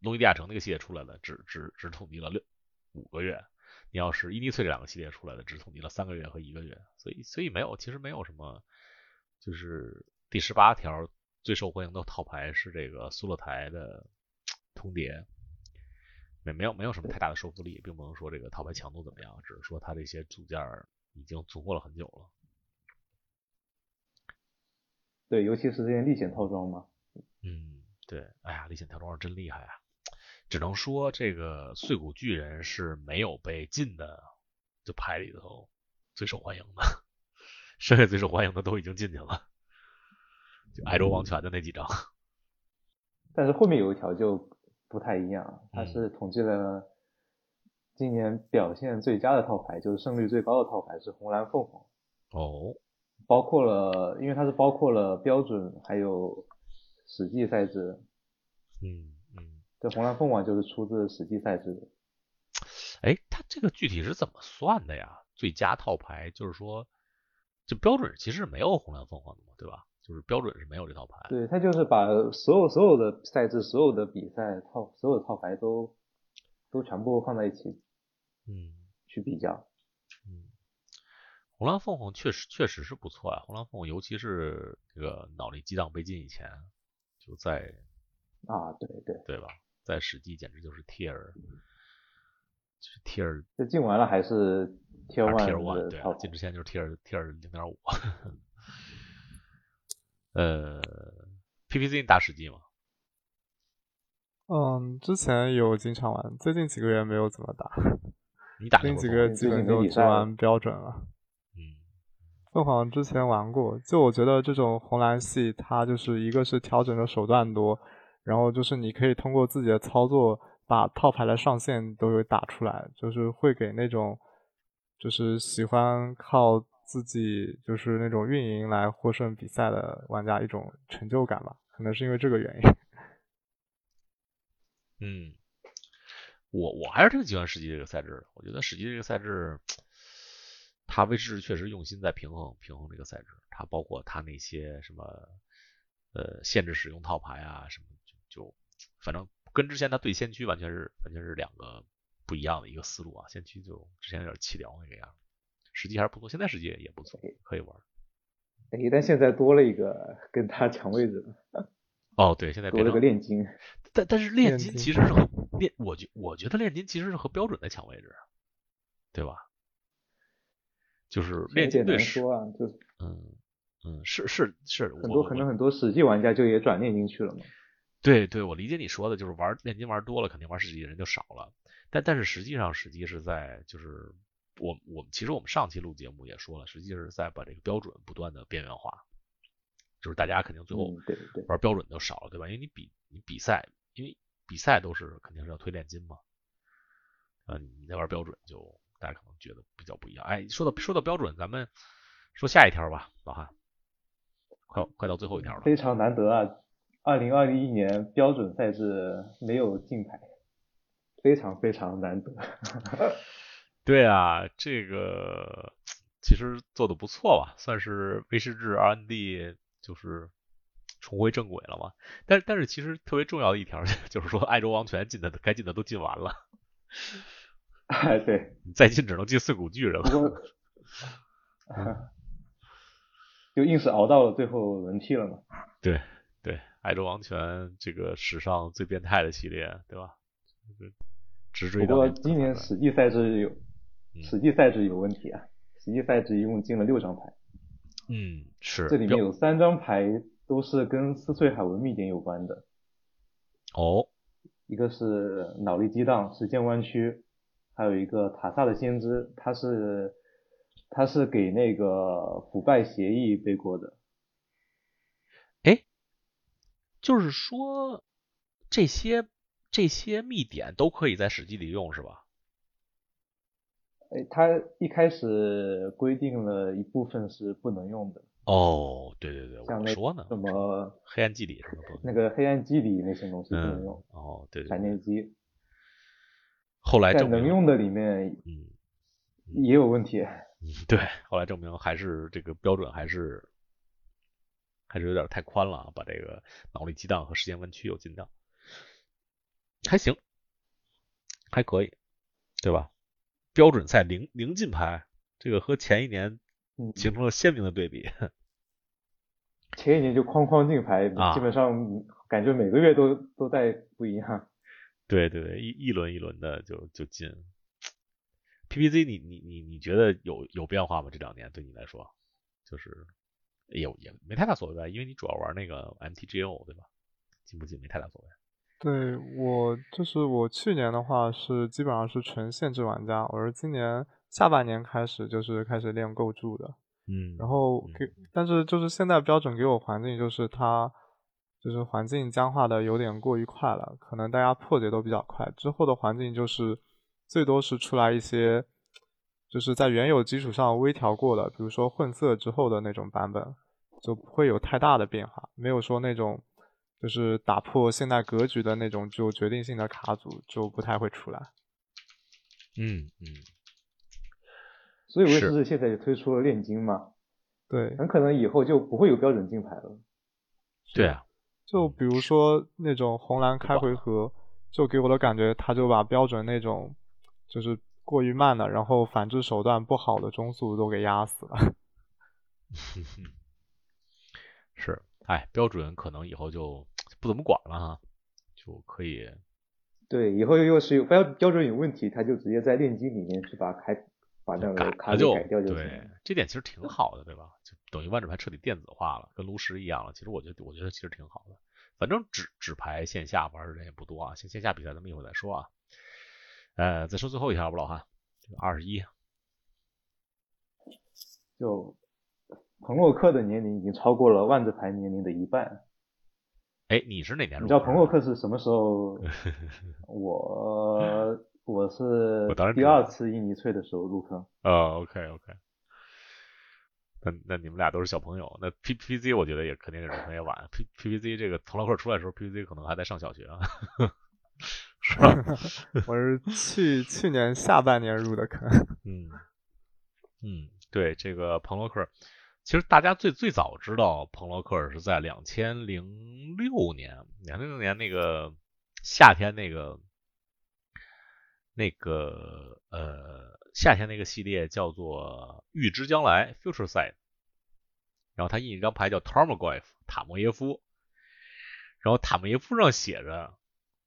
诺伊迪亚城那个系列出来的，只只只统计了六五个月。你要是伊尼翠这两个系列出来的，只统计了三个月和一个月。所以所以没有，其实没有什么。就是第十八条最受欢迎的套牌是这个苏勒台的通牒。没没有没有什么太大的说服力，并不能说这个套牌强度怎么样，只是说它这些组件已经足够了很久了。对，尤其是这些历险套装嘛。嗯，对，哎呀，历险套装真厉害啊！只能说这个碎骨巨人是没有被禁的，就牌里头最受欢迎的，剩下最受欢迎的都已经进去了，就爱周王权的那几张。但是后面有一条就。不太一样，它是统计了今年表现最佳的套牌，就是胜率最高的套牌是红蓝凤凰。哦，包括了，因为它是包括了标准还有史记赛制。嗯嗯。这红蓝凤凰就是出自史记赛制的。哎，它这个具体是怎么算的呀？最佳套牌就是说，就标准其实没有红蓝凤凰的嘛，对吧？就是标准是没有这套牌，对他就是把所有所有的赛制、所有的比赛套、所有的套牌都都全部放在一起，嗯，去比较，嗯，红蓝凤凰确实确实是不错啊，红蓝凤凰尤其是这个脑力激荡被禁以前，就在啊对对对吧，在史记简直就是 tier，就是 tier。这进完了还是 tier one？对，进之前就是 tier tier 零点五。呃，PPC 你打史记吗？嗯，之前有经常玩，最近几个月没有怎么打。你打最近几个月基本都只玩标准了。凤凰之前玩过，就我觉得这种红蓝系，它就是一个是调整的手段多，然后就是你可以通过自己的操作把套牌的上限都有打出来，就是会给那种就是喜欢靠自己就是那种运营来获胜比赛的玩家一种成就感吧，可能是因为这个原因。嗯，我我还是挺喜欢史记这个赛制的，我觉得史记这个赛制。他威士确实用心在平衡平衡这个赛制，他包括他那些什么呃限制使用套牌啊什么，就就反正跟之前他对先驱完全是完全是两个不一样的一个思路啊。先驱就之前有点气聊那个样，实际还是不错，现在实际也不错，可以玩。哎，但现在多了一个跟他抢位置。哦，对，现在多了个炼金。但但是炼金其实是和炼，我觉我觉得炼金其实是和标准在抢位置，对吧？就是练金对说啊，就嗯嗯是是是，很多可能很多史记玩家就也转炼金去了嘛。对对，我理解你说的，就是玩炼金玩多了，肯定玩史记的人就少了。但但是实际上史记是在就是我我们其实我们上期录节目也说了，实际是在把这个标准不断的边缘化，就是大家肯定最后玩标准就少了，对吧？因为你比你比赛，因为比赛都是肯定是要推炼金嘛，啊，你在玩标准就。大家可能觉得比较不一样。哎，说到说到标准，咱们说下一条吧，老汉，快快到最后一条了。非常难得啊，二零二一年标准赛制没有竞牌，非常非常难得。对啊，这个其实做的不错吧，算是威士忌 RND 就是重回正轨了嘛。但但是其实特别重要的一条 就是说，爱州王权进的该进的都进完了。哎，对，再进只能进四股巨人了。就硬是熬到了最后轮替了嘛。对对，爱州王权这个史上最变态的系列，对吧？直追。不过今年实际赛制有，实际赛制有问题啊！实际赛制一共进了六张牌。嗯，是。这里面有三张牌都是跟撕碎海文秘典有关的。哦。一个是脑力激荡，时间弯曲。还有一个塔萨的先知，他是他是给那个腐败协议背锅的。哎，就是说这些这些密典都可以在史记里用是吧？哎，他一开始规定了一部分是不能用的。哦，对对对，像那说呢，什么黑暗祭礼什么的，那个黑暗祭礼那些东西不能用。哦，对对。闪电机。后来在能用的里面，嗯，也有问题。嗯，对，后来证明还是这个标准还是还是有点太宽了，把这个脑力激荡和时间弯曲又进掉，还行，还可以，对吧？标准赛零零金牌，这个和前一年形成了鲜明的对比。前一年就哐哐进牌，基本上感觉每个月都都在不一样。对对对，一一轮一轮的就就进。PPZ，你你你你觉得有有变化吗？这两年对你来说，就是也也没太大所谓吧，因为你主要玩那个 MTGO 对吧？进不进没太大所谓。对我就是我去年的话是基本上是纯限制玩家，我是今年下半年开始就是开始练构筑的。嗯。然后给，但是就是现在标准给我环境就是它。就是环境僵化的有点过于快了，可能大家破解都比较快。之后的环境就是最多是出来一些，就是在原有基础上微调过的，比如说混色之后的那种版本，就不会有太大的变化。没有说那种就是打破现代格局的那种就决定性的卡组就不太会出来。嗯嗯。所以威士忌现在就推出了炼金嘛？对。很可能以后就不会有标准金牌了。对啊。就比如说那种红蓝开回合，就给我的感觉，他就把标准那种就是过于慢的，然后反制手段不好的中速都给压死了。是，哎，标准可能以后就不怎么管了哈，就可以对，以后又是有标标准有问题，他就直接在链机里面去把开把那个卡就改掉就对，这点其实挺好的，对吧？就等于万智牌彻底电子化了，跟炉石一样了。其实我觉得，我觉得其实挺好的。反正纸纸牌线下玩的人也不多啊，线线下比赛咱们一会儿再说啊。呃，再说最后一条吧，老汉，二十一，就彭洛克的年龄已经超过了万智牌年龄的一半。哎，你是哪年入？你知道彭洛克是什么时候？我我是第二次印尼翠的时候入坑。哦，OK OK。那那你们俩都是小朋友，那 P P Z 我觉得也肯定是入坑也晚。P P P Z 这个彭洛克出来的时候，P P Z 可能还在上小学啊。是吧？我是去去年下半年入的坑。嗯嗯，对，这个彭洛克。其实大家最最早知道彭洛克是在两千零六年，两千零六年那个夏天那个那个呃夏天那个系列叫做预知将来 （Future Sight），然后他印一张牌叫 Tarmogoyf 塔莫耶夫，然后塔莫耶夫上写着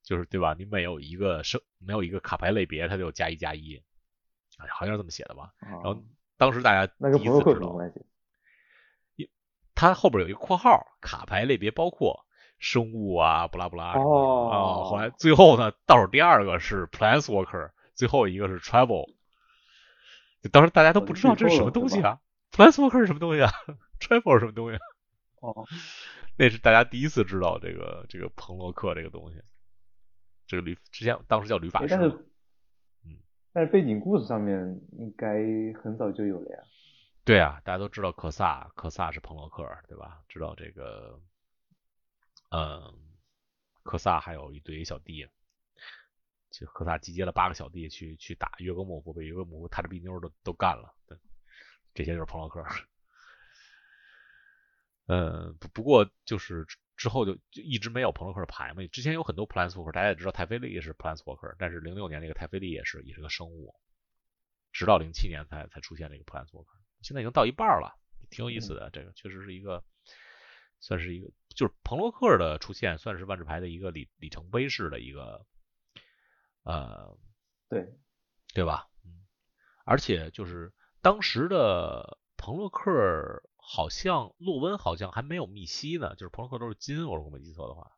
就是对吧？你每有一个生没有一个卡牌类别，它就加一加一，哎，好像是这么写的吧？然后当时大家第一次知道。它后边有一个括号，卡牌类别包括生物啊，不拉不拉哦。啊，后来最后呢，倒数第二个是 Planeswalker，最后一个是 Travel。当时大家都不知道这是什么东西啊，Planeswalker 是什么东西啊，Travel 是什么东西？啊哦，那是大家第一次知道这个这个彭洛克这个东西。这个旅之前当时叫旅法师。但是，嗯，但是背景故事上面应该很早就有了呀。对啊，大家都知道克萨，克萨是彭洛克，对吧？知道这个，嗯，克萨还有一堆小弟，就科萨集结了八个小弟去去打约格莫夫，被约格莫夫踏着逼妞都都干了。这些就是彭洛克。嗯，不不过就是之后就就一直没有彭洛克的牌嘛。之前有很多 Planeswalker，大家也知道泰菲利是 Planeswalker，但是零六年那个泰菲利也是也是个生物，直到零七年才才出现这个 Planeswalker。现在已经到一半了，挺有意思的。这个确实是一个，算是一个，就是彭洛克的出现，算是万智牌的一个里里程碑式的一个，呃，对，对吧？嗯，而且就是当时的彭洛克，好像洛温好像还没有密西呢，就是彭洛克都是金，我如果没记错的话。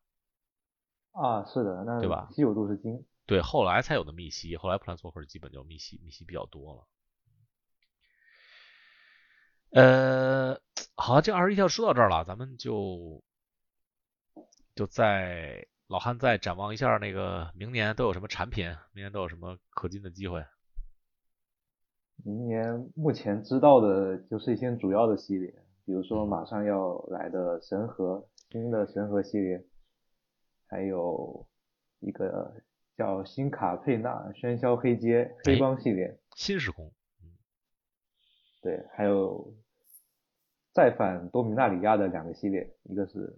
啊，是的，那对吧？稀有度是金。对，后来才有的密西，后来普兰索克基本就密西，密西比较多了。呃，好，这二十一条说到这儿了，咱们就就在老汉再展望一下那个明年都有什么产品，明年都有什么可进的机会。明年目前知道的就是一些主要的系列，比如说马上要来的神河新的神河系列，还有一个叫新卡佩纳喧嚣黑街黑帮系列，新时空，对，还有。再反多米纳里亚的两个系列，一个是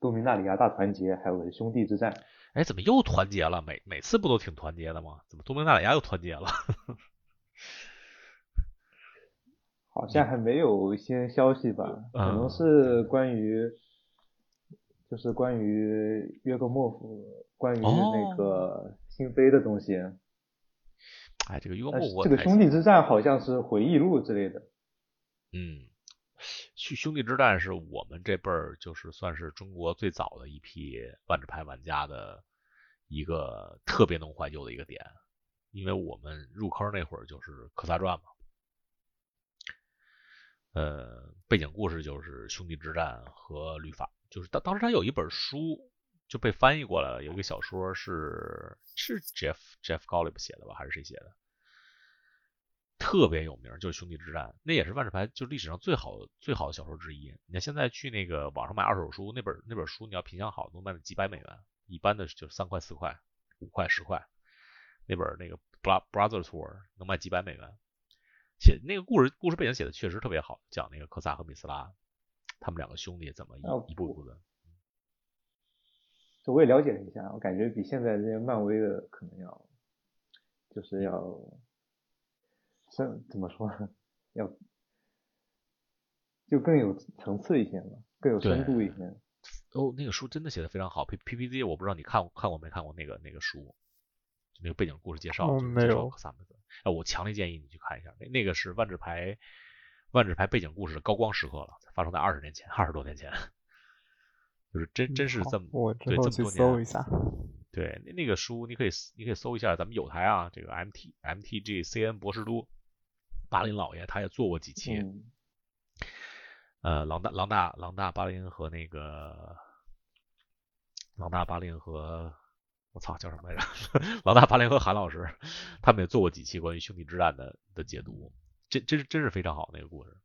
多米纳里亚大团结，还有兄弟之战。哎，怎么又团结了？每每次不都挺团结的吗？怎么多米纳里亚又团结了？好像还没有一些消息吧？可能是关于，就是关于约格莫夫，关于那个新飞的东西。哎，这个约格莫夫，这个兄弟之战好像是回忆录之类的。嗯。去兄弟之战是我们这辈儿就是算是中国最早的一批万智牌玩家的一个特别能怀旧的一个点，因为我们入坑那会儿就是科萨传嘛，呃，背景故事就是兄弟之战和律法，就是当当时他有一本书就被翻译过来了，有一个小说是是 Jeff Jeff Golub 写的吧，还是谁写的？特别有名，就是《兄弟之战》，那也是万智牌就历史上最好的最好的小说之一。你看现在去那个网上买二手书，那本那本书你要品相好，能卖几百美元，一般的就三块四块五块十块。那本那个《Brothers War》能卖几百美元。写那个故事故事背景写的确实特别好，讲那个科萨和米斯拉他们两个兄弟怎么一一步一步的。这我也了解了一下，我感觉比现在这些漫威的可能要就是要。这怎么说呢？要就更有层次一些嘛，更有深度一些。哦，那个书真的写的非常好。P P P Z 我不知道你看看过没看过那个那个书，就那个背景故事介绍，没有。哎，我强烈建议你去看一下，那那个是万智牌万智牌背景故事的高光时刻了，发生在二十年前，二十多年前，就是真真是这么我对这么多年。搜一下。对，那那个书你可以你可以搜一下，咱们有台啊，这个 M T M T G C N 博士都巴林老爷他也做过几期。呃，狼大狼大狼大巴林和那个狼大巴林和我操叫什么来着？狼大巴林和韩老师，他们也做过几期关于兄弟之战的的解读，这真是真是非常好那个故事。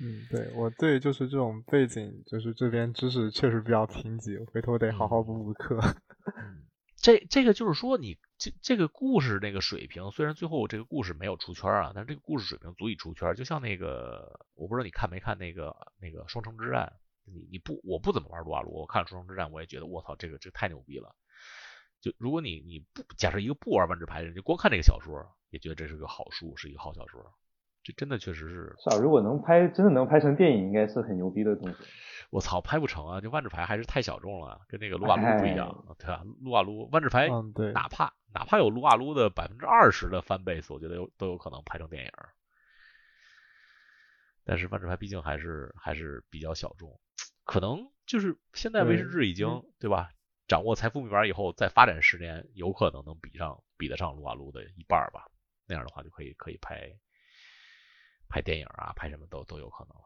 嗯，对我对就是这种背景，就是这边知识确实比较贫瘠，回头得好好补补课。这这个就是说，你这这个故事那个水平，虽然最后这个故事没有出圈啊，但是这个故事水平足以出圈。就像那个，我不知道你看没看那个那个双城之战，你你不我不怎么玩撸啊撸，我看双城之战，我也觉得我操，这个这太牛逼了。就如果你你不假设一个不玩万智牌的人，就光看这个小说，也觉得这是个好书，是一个好小说。这真的确实是。是啊，如果能拍，真的能拍成电影，应该是很牛逼的东西。我操，拍不成啊！就万智牌还是太小众了，跟那个撸啊撸不一样，对吧？撸啊撸，万智牌，哪怕哪怕有撸啊撸的百分之二十的翻倍，我觉得有都有可能拍成电影。但是万智牌毕竟还是还是比较小众，可能就是现在威士忌已经对吧？掌握财富密码以后，再发展十年，有可能能比上比得上撸啊撸的一半吧。那样的话就可以可以拍拍电影啊，拍什么都都有可能了。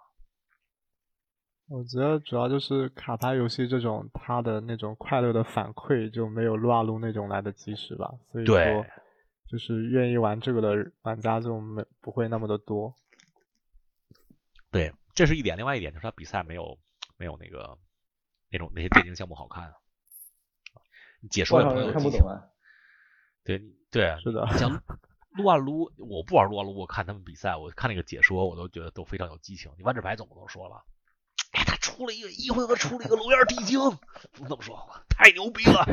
我觉得主要就是卡牌游戏这种，它的那种快乐的反馈就没有撸啊撸那种来的及时吧。所以说，就是愿意玩这个的玩家就没不会那么的多。对，这是一点。另外一点就是它比赛没有没有那个那种那些电竞项目好看。解说也没有看不懂啊。对对，是的。像 撸啊撸，我不玩撸啊撸，我看他们比赛，我看那个解说，我都觉得都非常有激情。你万智牌总不能说了。哎，他出了一个一回合出了一个龙眼地精，不能这么说，太牛逼了，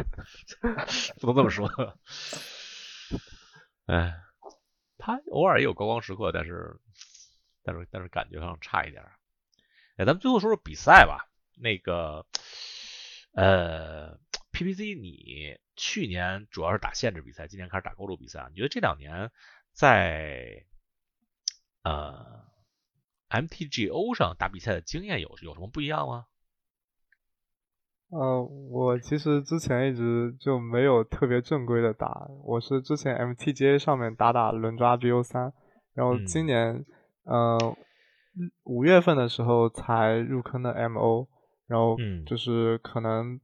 不能这么说。哎，他偶尔也有高光时刻，但是但是但是感觉上差一点。哎，咱们最后说说比赛吧。那个呃，PPC，你去年主要是打限制比赛，今年开始打公路比赛，你觉得这两年在呃？MTGO 上打比赛的经验有有什么不一样吗？呃，我其实之前一直就没有特别正规的打，我是之前 MTGA 上面打打轮抓 BO 三，然后今年呃五月份的时候才入坑的 MO，然后就是可能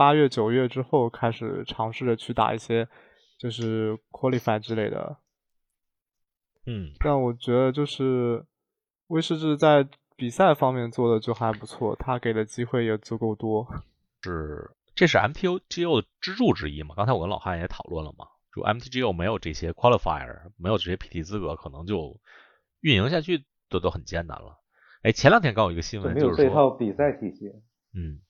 八月九月之后开始尝试着去打一些就是 Qualify 之类的，嗯，但我觉得就是。威士忌在比赛方面做的就还不错，他给的机会也足够多。是，这是 MTGO 的支柱之一嘛？刚才我跟老汉也讨论了嘛，就 MTGO 没有这些 qualifier，没有这些 PT 资格，可能就运营下去都都很艰难了。哎，前两天刚有一个新闻，没有这套比赛体系，嗯，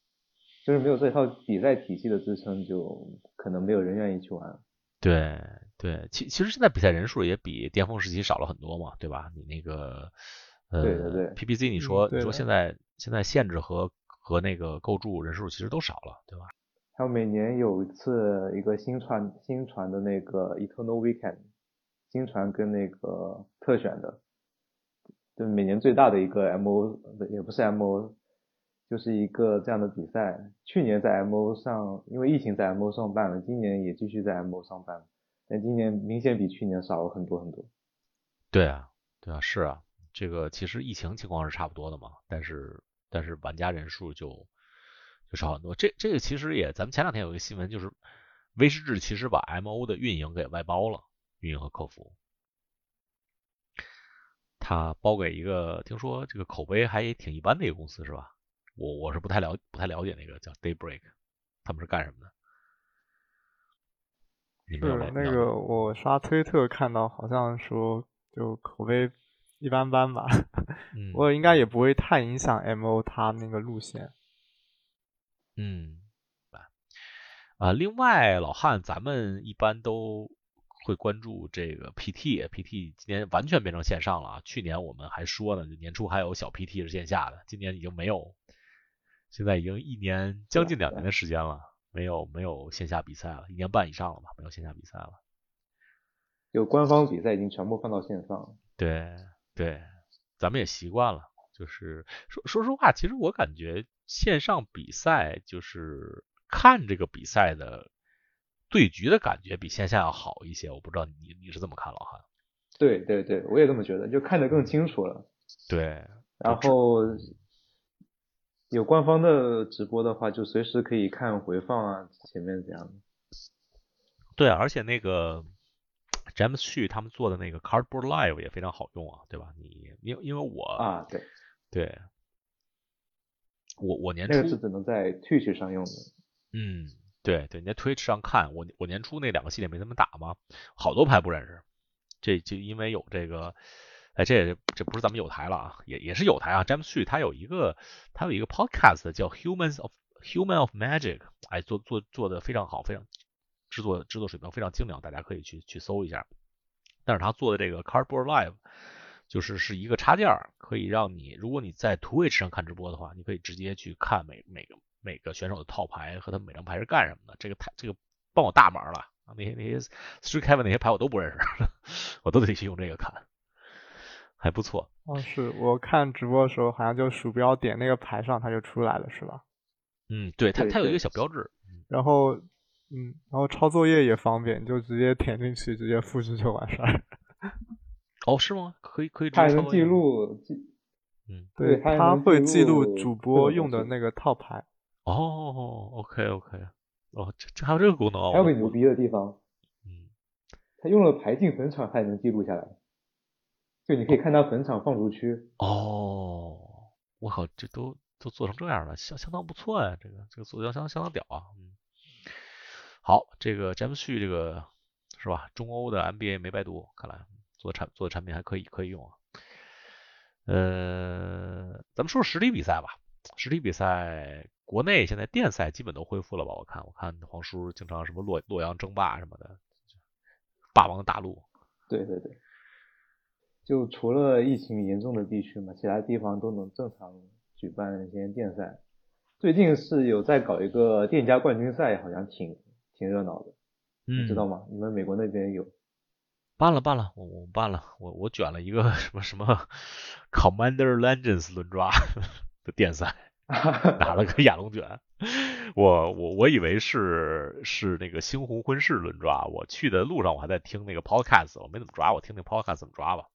就是没有这套比赛体系的支撑，就可能没有人愿意去玩。对对，其其实现在比赛人数也比巅峰时期少了很多嘛，对吧？你那个呃。对对对，PPC，你说你说现在现在限制和和那个构筑人数其实都少了，对吧？还有每年有一次一个新传新传的那个 Eternal Weekend，新传跟那个特选的，就每年最大的一个 MO，也不是 MO，就是一个这样的比赛。去年在 MO 上，因为疫情在 MO 上办了，今年也继续在 MO 上办了，但今年明显比去年少了很多很多。对啊，对啊，是啊。这个其实疫情情况是差不多的嘛，但是但是玩家人数就就少很多。这这个其实也，咱们前两天有一个新闻，就是威士治其实把 MO 的运营给外包了，运营和客服，他包给一个听说这个口碑还挺一般的一个公司是吧？我我是不太了不太了解那个叫 Daybreak，他们是干什么的？是那个我刷推特看到好像说就口碑。一般般吧，我应该也不会太影响 M O 他那个路线。嗯，啊，另外老汉，咱们一般都会关注这个 P T，P T 今年完全变成线上了啊。去年我们还说呢，年初还有小 P T 是线下的，今年已经没有现在已经一年将近两年的时间了，没有没有线下比赛了，一年半以上了吧，没有线下比赛了。就官方比赛已经全部放到线上了。对对，咱们也习惯了。就是说说实话，其实我感觉线上比赛就是看这个比赛的对局的感觉比线下要好一些。我不知道你你是这么看，老韩？对对对，我也这么觉得，就看得更清楚了。对，然后有官方的直播的话，就随时可以看回放啊，前面怎样对，而且那个。James 去他们做的那个 Cardboard Live 也非常好用啊，对吧？你因因为我啊，对对，我我年初那个是只能在 Twitch 上用的。嗯，对对，你在 Twitch 上看我我年初那两个系列没怎么打嘛，好多牌不认识，这就因为有这个，哎，这这不是咱们有台了啊，也也是有台啊。James 去他有一个他有一个 Podcast 叫 Humans of Human of Magic，哎，做做做的非常好，非常。制作制作水平非常精良，大家可以去去搜一下。但是他做的这个 Cardboard Live 就是是一个插件，可以让你，如果你在 Twitch 上看直播的话，你可以直接去看每每个每个选手的套牌和他每张牌是干什么的。这个太这个帮我大忙了那些那些 Street Kevin 那些牌我都不认识，我都得去用这个看，还不错。哦，是我看直播的时候，好像就鼠标点那个牌上，它就出来了，是吧？嗯，对，它它有一个小标志，然后。嗯，然后抄作业也方便，就直接填进去，直接复制就完事儿。哦，是吗？可以可以。它能记录记，嗯，对，它会记录主播用的那个套牌。哦，OK OK，哦，这这还有这个功能。还有个牛逼的地方，嗯，他用了牌进坟场，他也能记录下来。就你可以看到坟场放逐区。哦，我靠，这都都做成这样了，相相当不错呀，这个这个做的相当相当屌啊，嗯。好，这个詹姆斯旭这个是吧？中欧的 MBA 没白读，看来做产做的产品还可以，可以用啊。呃，咱们说说实体比赛吧。实体比赛，国内现在电赛基本都恢复了吧？我看，我看黄叔经常什么洛洛阳争霸什么的，霸王大陆。对对对，就除了疫情严重的地区嘛，其他地方都能正常举办一些电赛。最近是有在搞一个店家冠军赛，好像挺。挺热闹的，你知道吗？你们美国那边有办了办了，我我办了，我我卷了一个什么什么 Commander Legends 轮抓 的电赛，打了个亚龙卷。我我我以为是是那个猩红婚事轮抓，我去的路上我还在听那个 Podcast，我没怎么抓，我听听 Podcast 怎么抓吧。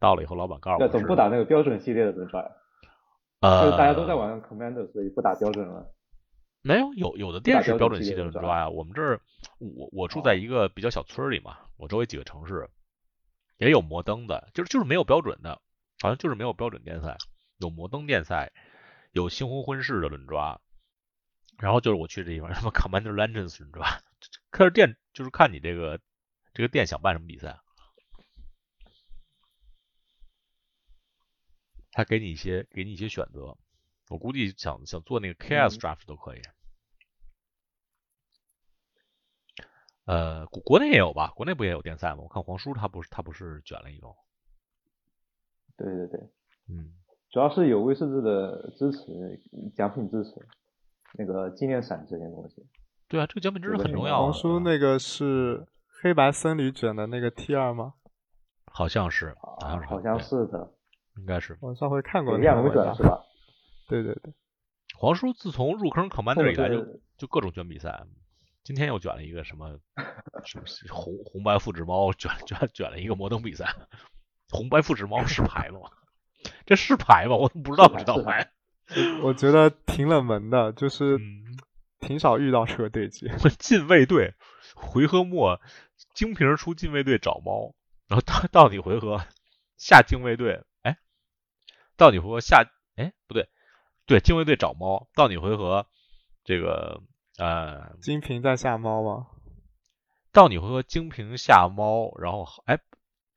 到了以后，老板告诉我，怎么不打那个标准系列的轮抓呀？呃，就是大家都在玩 Commander，所以不打标准了。没有，有有的店是标准系列轮抓呀。我们这儿，我我住在一个比较小村里嘛，我周围几个城市也有摩登的，就是就是没有标准的，好像就是没有标准电赛，有摩登电赛，有星红婚事的轮抓，然后就是我去这地方什么 Commander Legends 轮抓，可是店就是看你这个这个店想办什么比赛，他给你一些给你一些选择。我估计想想做那个 KS draft 都可以，呃，国国内也有吧？国内不也有电赛吗？我看黄叔他不是他不是卷了一个？对对对，嗯，主要是有威士忌的支持，奖品支持，那个纪念伞这些东西。对啊，这个奖品支持很重要。黄叔那个是黑白僧侣卷的那个 T 二吗？好像是，好像是，好像是的，应该是。我上回看过练龙卷是吧？对对对，黄叔自从入坑 Commander 以来就就各种卷比赛，今天又卷了一个什么 什么红红白复制猫，卷卷卷了一个摩登比赛，红白复制猫是牌吗？这是牌吗？我都不知道这道牌。我觉得挺冷门的，就是挺少遇到这个对 局。禁卫队回合末精瓶出禁卫队找猫，然后到到底回合下禁卫队，哎，到你回合下哎不对。对，精卫队找猫，到你回合，这个呃，金平在下猫吗？到你回合，金平下猫，然后哎，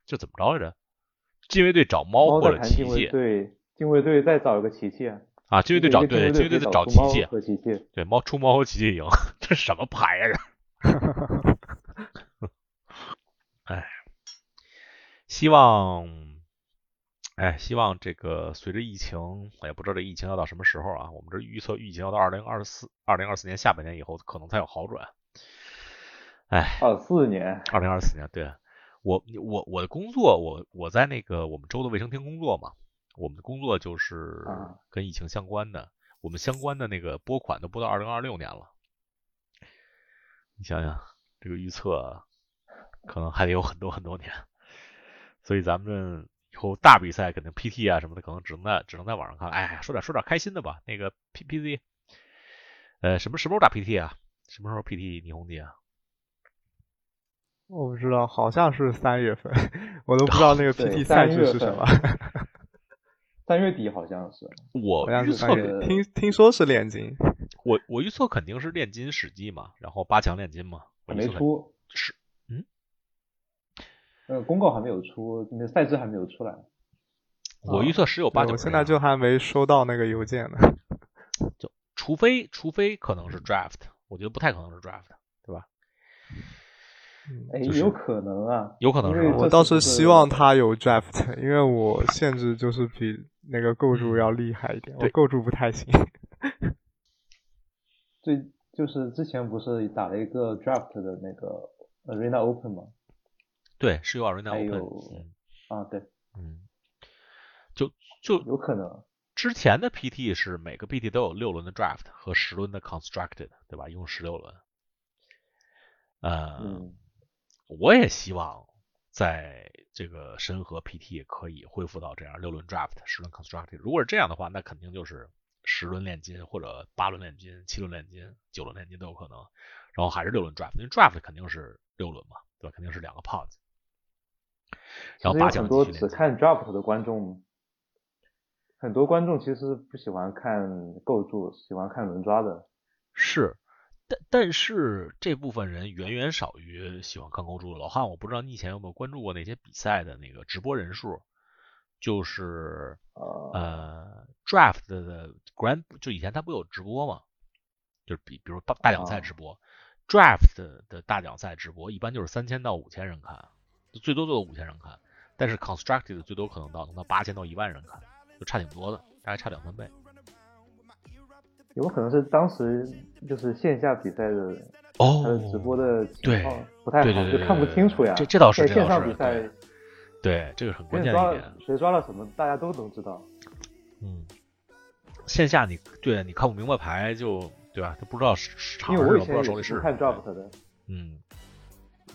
这怎么着来着？禁卫队找猫或者奇迹？对，禁卫队再找一个奇迹啊！禁卫队找对，禁卫队再找奇迹和奇迹，对，猫出猫和奇迹赢，这什么牌呀？哎，希望哎，希望这个随着疫情，也不知道这疫情要到什么时候啊？我们这预测疫情要到二零二四、二零二四年下半年以后，可能才有好转。哎，二四年，二零二四年，对我我我的工作，我我在那个我们州的卫生厅工作嘛，我们的工作就是跟疫情相关的，我们相关的那个拨款都拨到二零二六年了。你想想，这个预测可能还得有很多很多年，所以咱们。以后大比赛肯定 PT 啊什么的，可能只能在只能在网上看。哎，说点说点开心的吧。那个 PPZ，呃，什么什么时候打 PT 啊？什么时候 PT 霓虹季啊？我不知道，好像是三月份，我都不知道那个 PT 赛制是什么。三月底好像是。我预测听听说是炼金。我我预测肯定是炼金史记嘛，然后八强炼金嘛。没出。是。呃，公告还没有出，那赛制还没有出来。我预测十有八九。我现在就还没收到那个邮件呢。就除非除非可能是 draft，我觉得不太可能是 draft，对吧？哎，有可能啊，有可能是。我倒是希望他有 draft，因为我限制就是比那个构筑要厉害一点，我构筑不太行。最就是之前不是打了一个 draft 的那个 arena open 吗？对，是有 Arena Open，啊对，嗯，就就有可能。之前的 PT 是每个 PT 都有六轮的 Draft 和十轮的 Constructed，对吧？一共十六轮。呃，我也希望在这个深和 PT 可以恢复到这样六轮 Draft，十轮 Constructed。如果是这样的话，那肯定就是十轮炼金或者八轮炼金、七轮炼金、九轮炼金都有可能。然后还是六轮 Draft，因为 Draft 肯定是六轮嘛，对吧？肯定是两个 Pods。然后很多只看 draft 的观众，很多观众其实不喜欢看构筑，喜欢看轮抓的。是，但但是这部分人远远少于喜欢看构筑的。老汉，我不知道你以前有没有关注过那些比赛的那个直播人数，就是呃 draft 的 grand，就以前他不有直播吗？就是比比如大大奖赛直播，draft 的大奖赛直播一般就是三千到五千人看。最多做到五千人看，但是 constructed 最多可能到能到八千到一万人看，就差挺多的，大概差两三倍。有可能是当时就是线下比赛的哦，直播的情况不太好，就看不清楚呀。这这倒是线上比赛，对这个很关键一点。谁抓了什么，大家都能知道。嗯，线下你对你看不明白牌就对吧？就不知道场上不知道手里是看 dropt 的。嗯。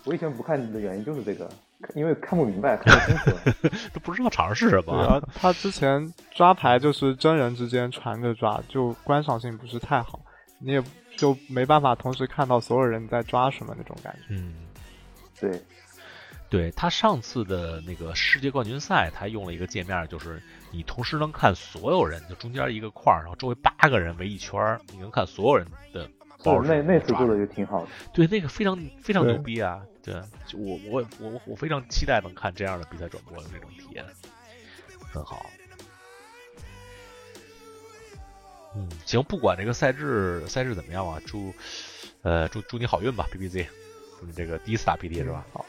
我以前不看的原因就是这个，因为看不明白，看不清楚，都不知道场上是什么。啊，他之前抓牌就是真人之间传着抓，就观赏性不是太好，你也就没办法同时看到所有人在抓什么那种感觉。嗯，对，对他上次的那个世界冠军赛，他用了一个界面，就是你同时能看所有人，就中间一个块儿，然后周围八个人围一圈，你能看所有人的。哦，那那次做的就挺好的。对，那个非常非常牛逼啊！对，就我我我我非常期待能看这样的比赛转播的那种体验，很好。嗯，行，不管这个赛制赛制怎么样啊，祝呃祝祝你好运吧，B B Z，祝你这个第一次打 P T 是吧？好，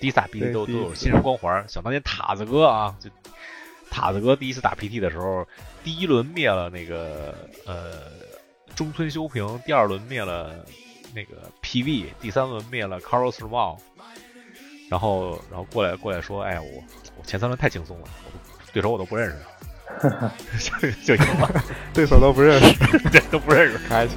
第一次打 P T 都都有新人光环。想当年塔子哥啊，就塔子哥第一次打 P T 的时候，第一轮灭了那个呃。中村修平第二轮灭了那个 PV，第三轮灭了 Carlos Rimao，然后然后过来过来说，哎，我我前三轮太轻松了，对手我都不认识，就就赢了，对手都不认识，对都不认识，开心。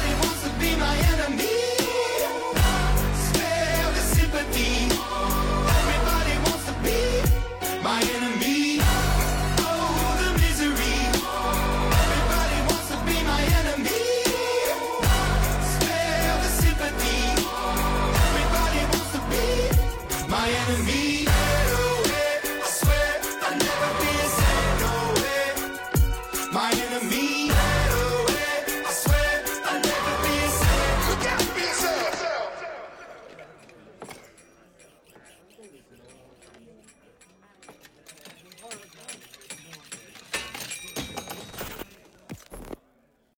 be my enemy.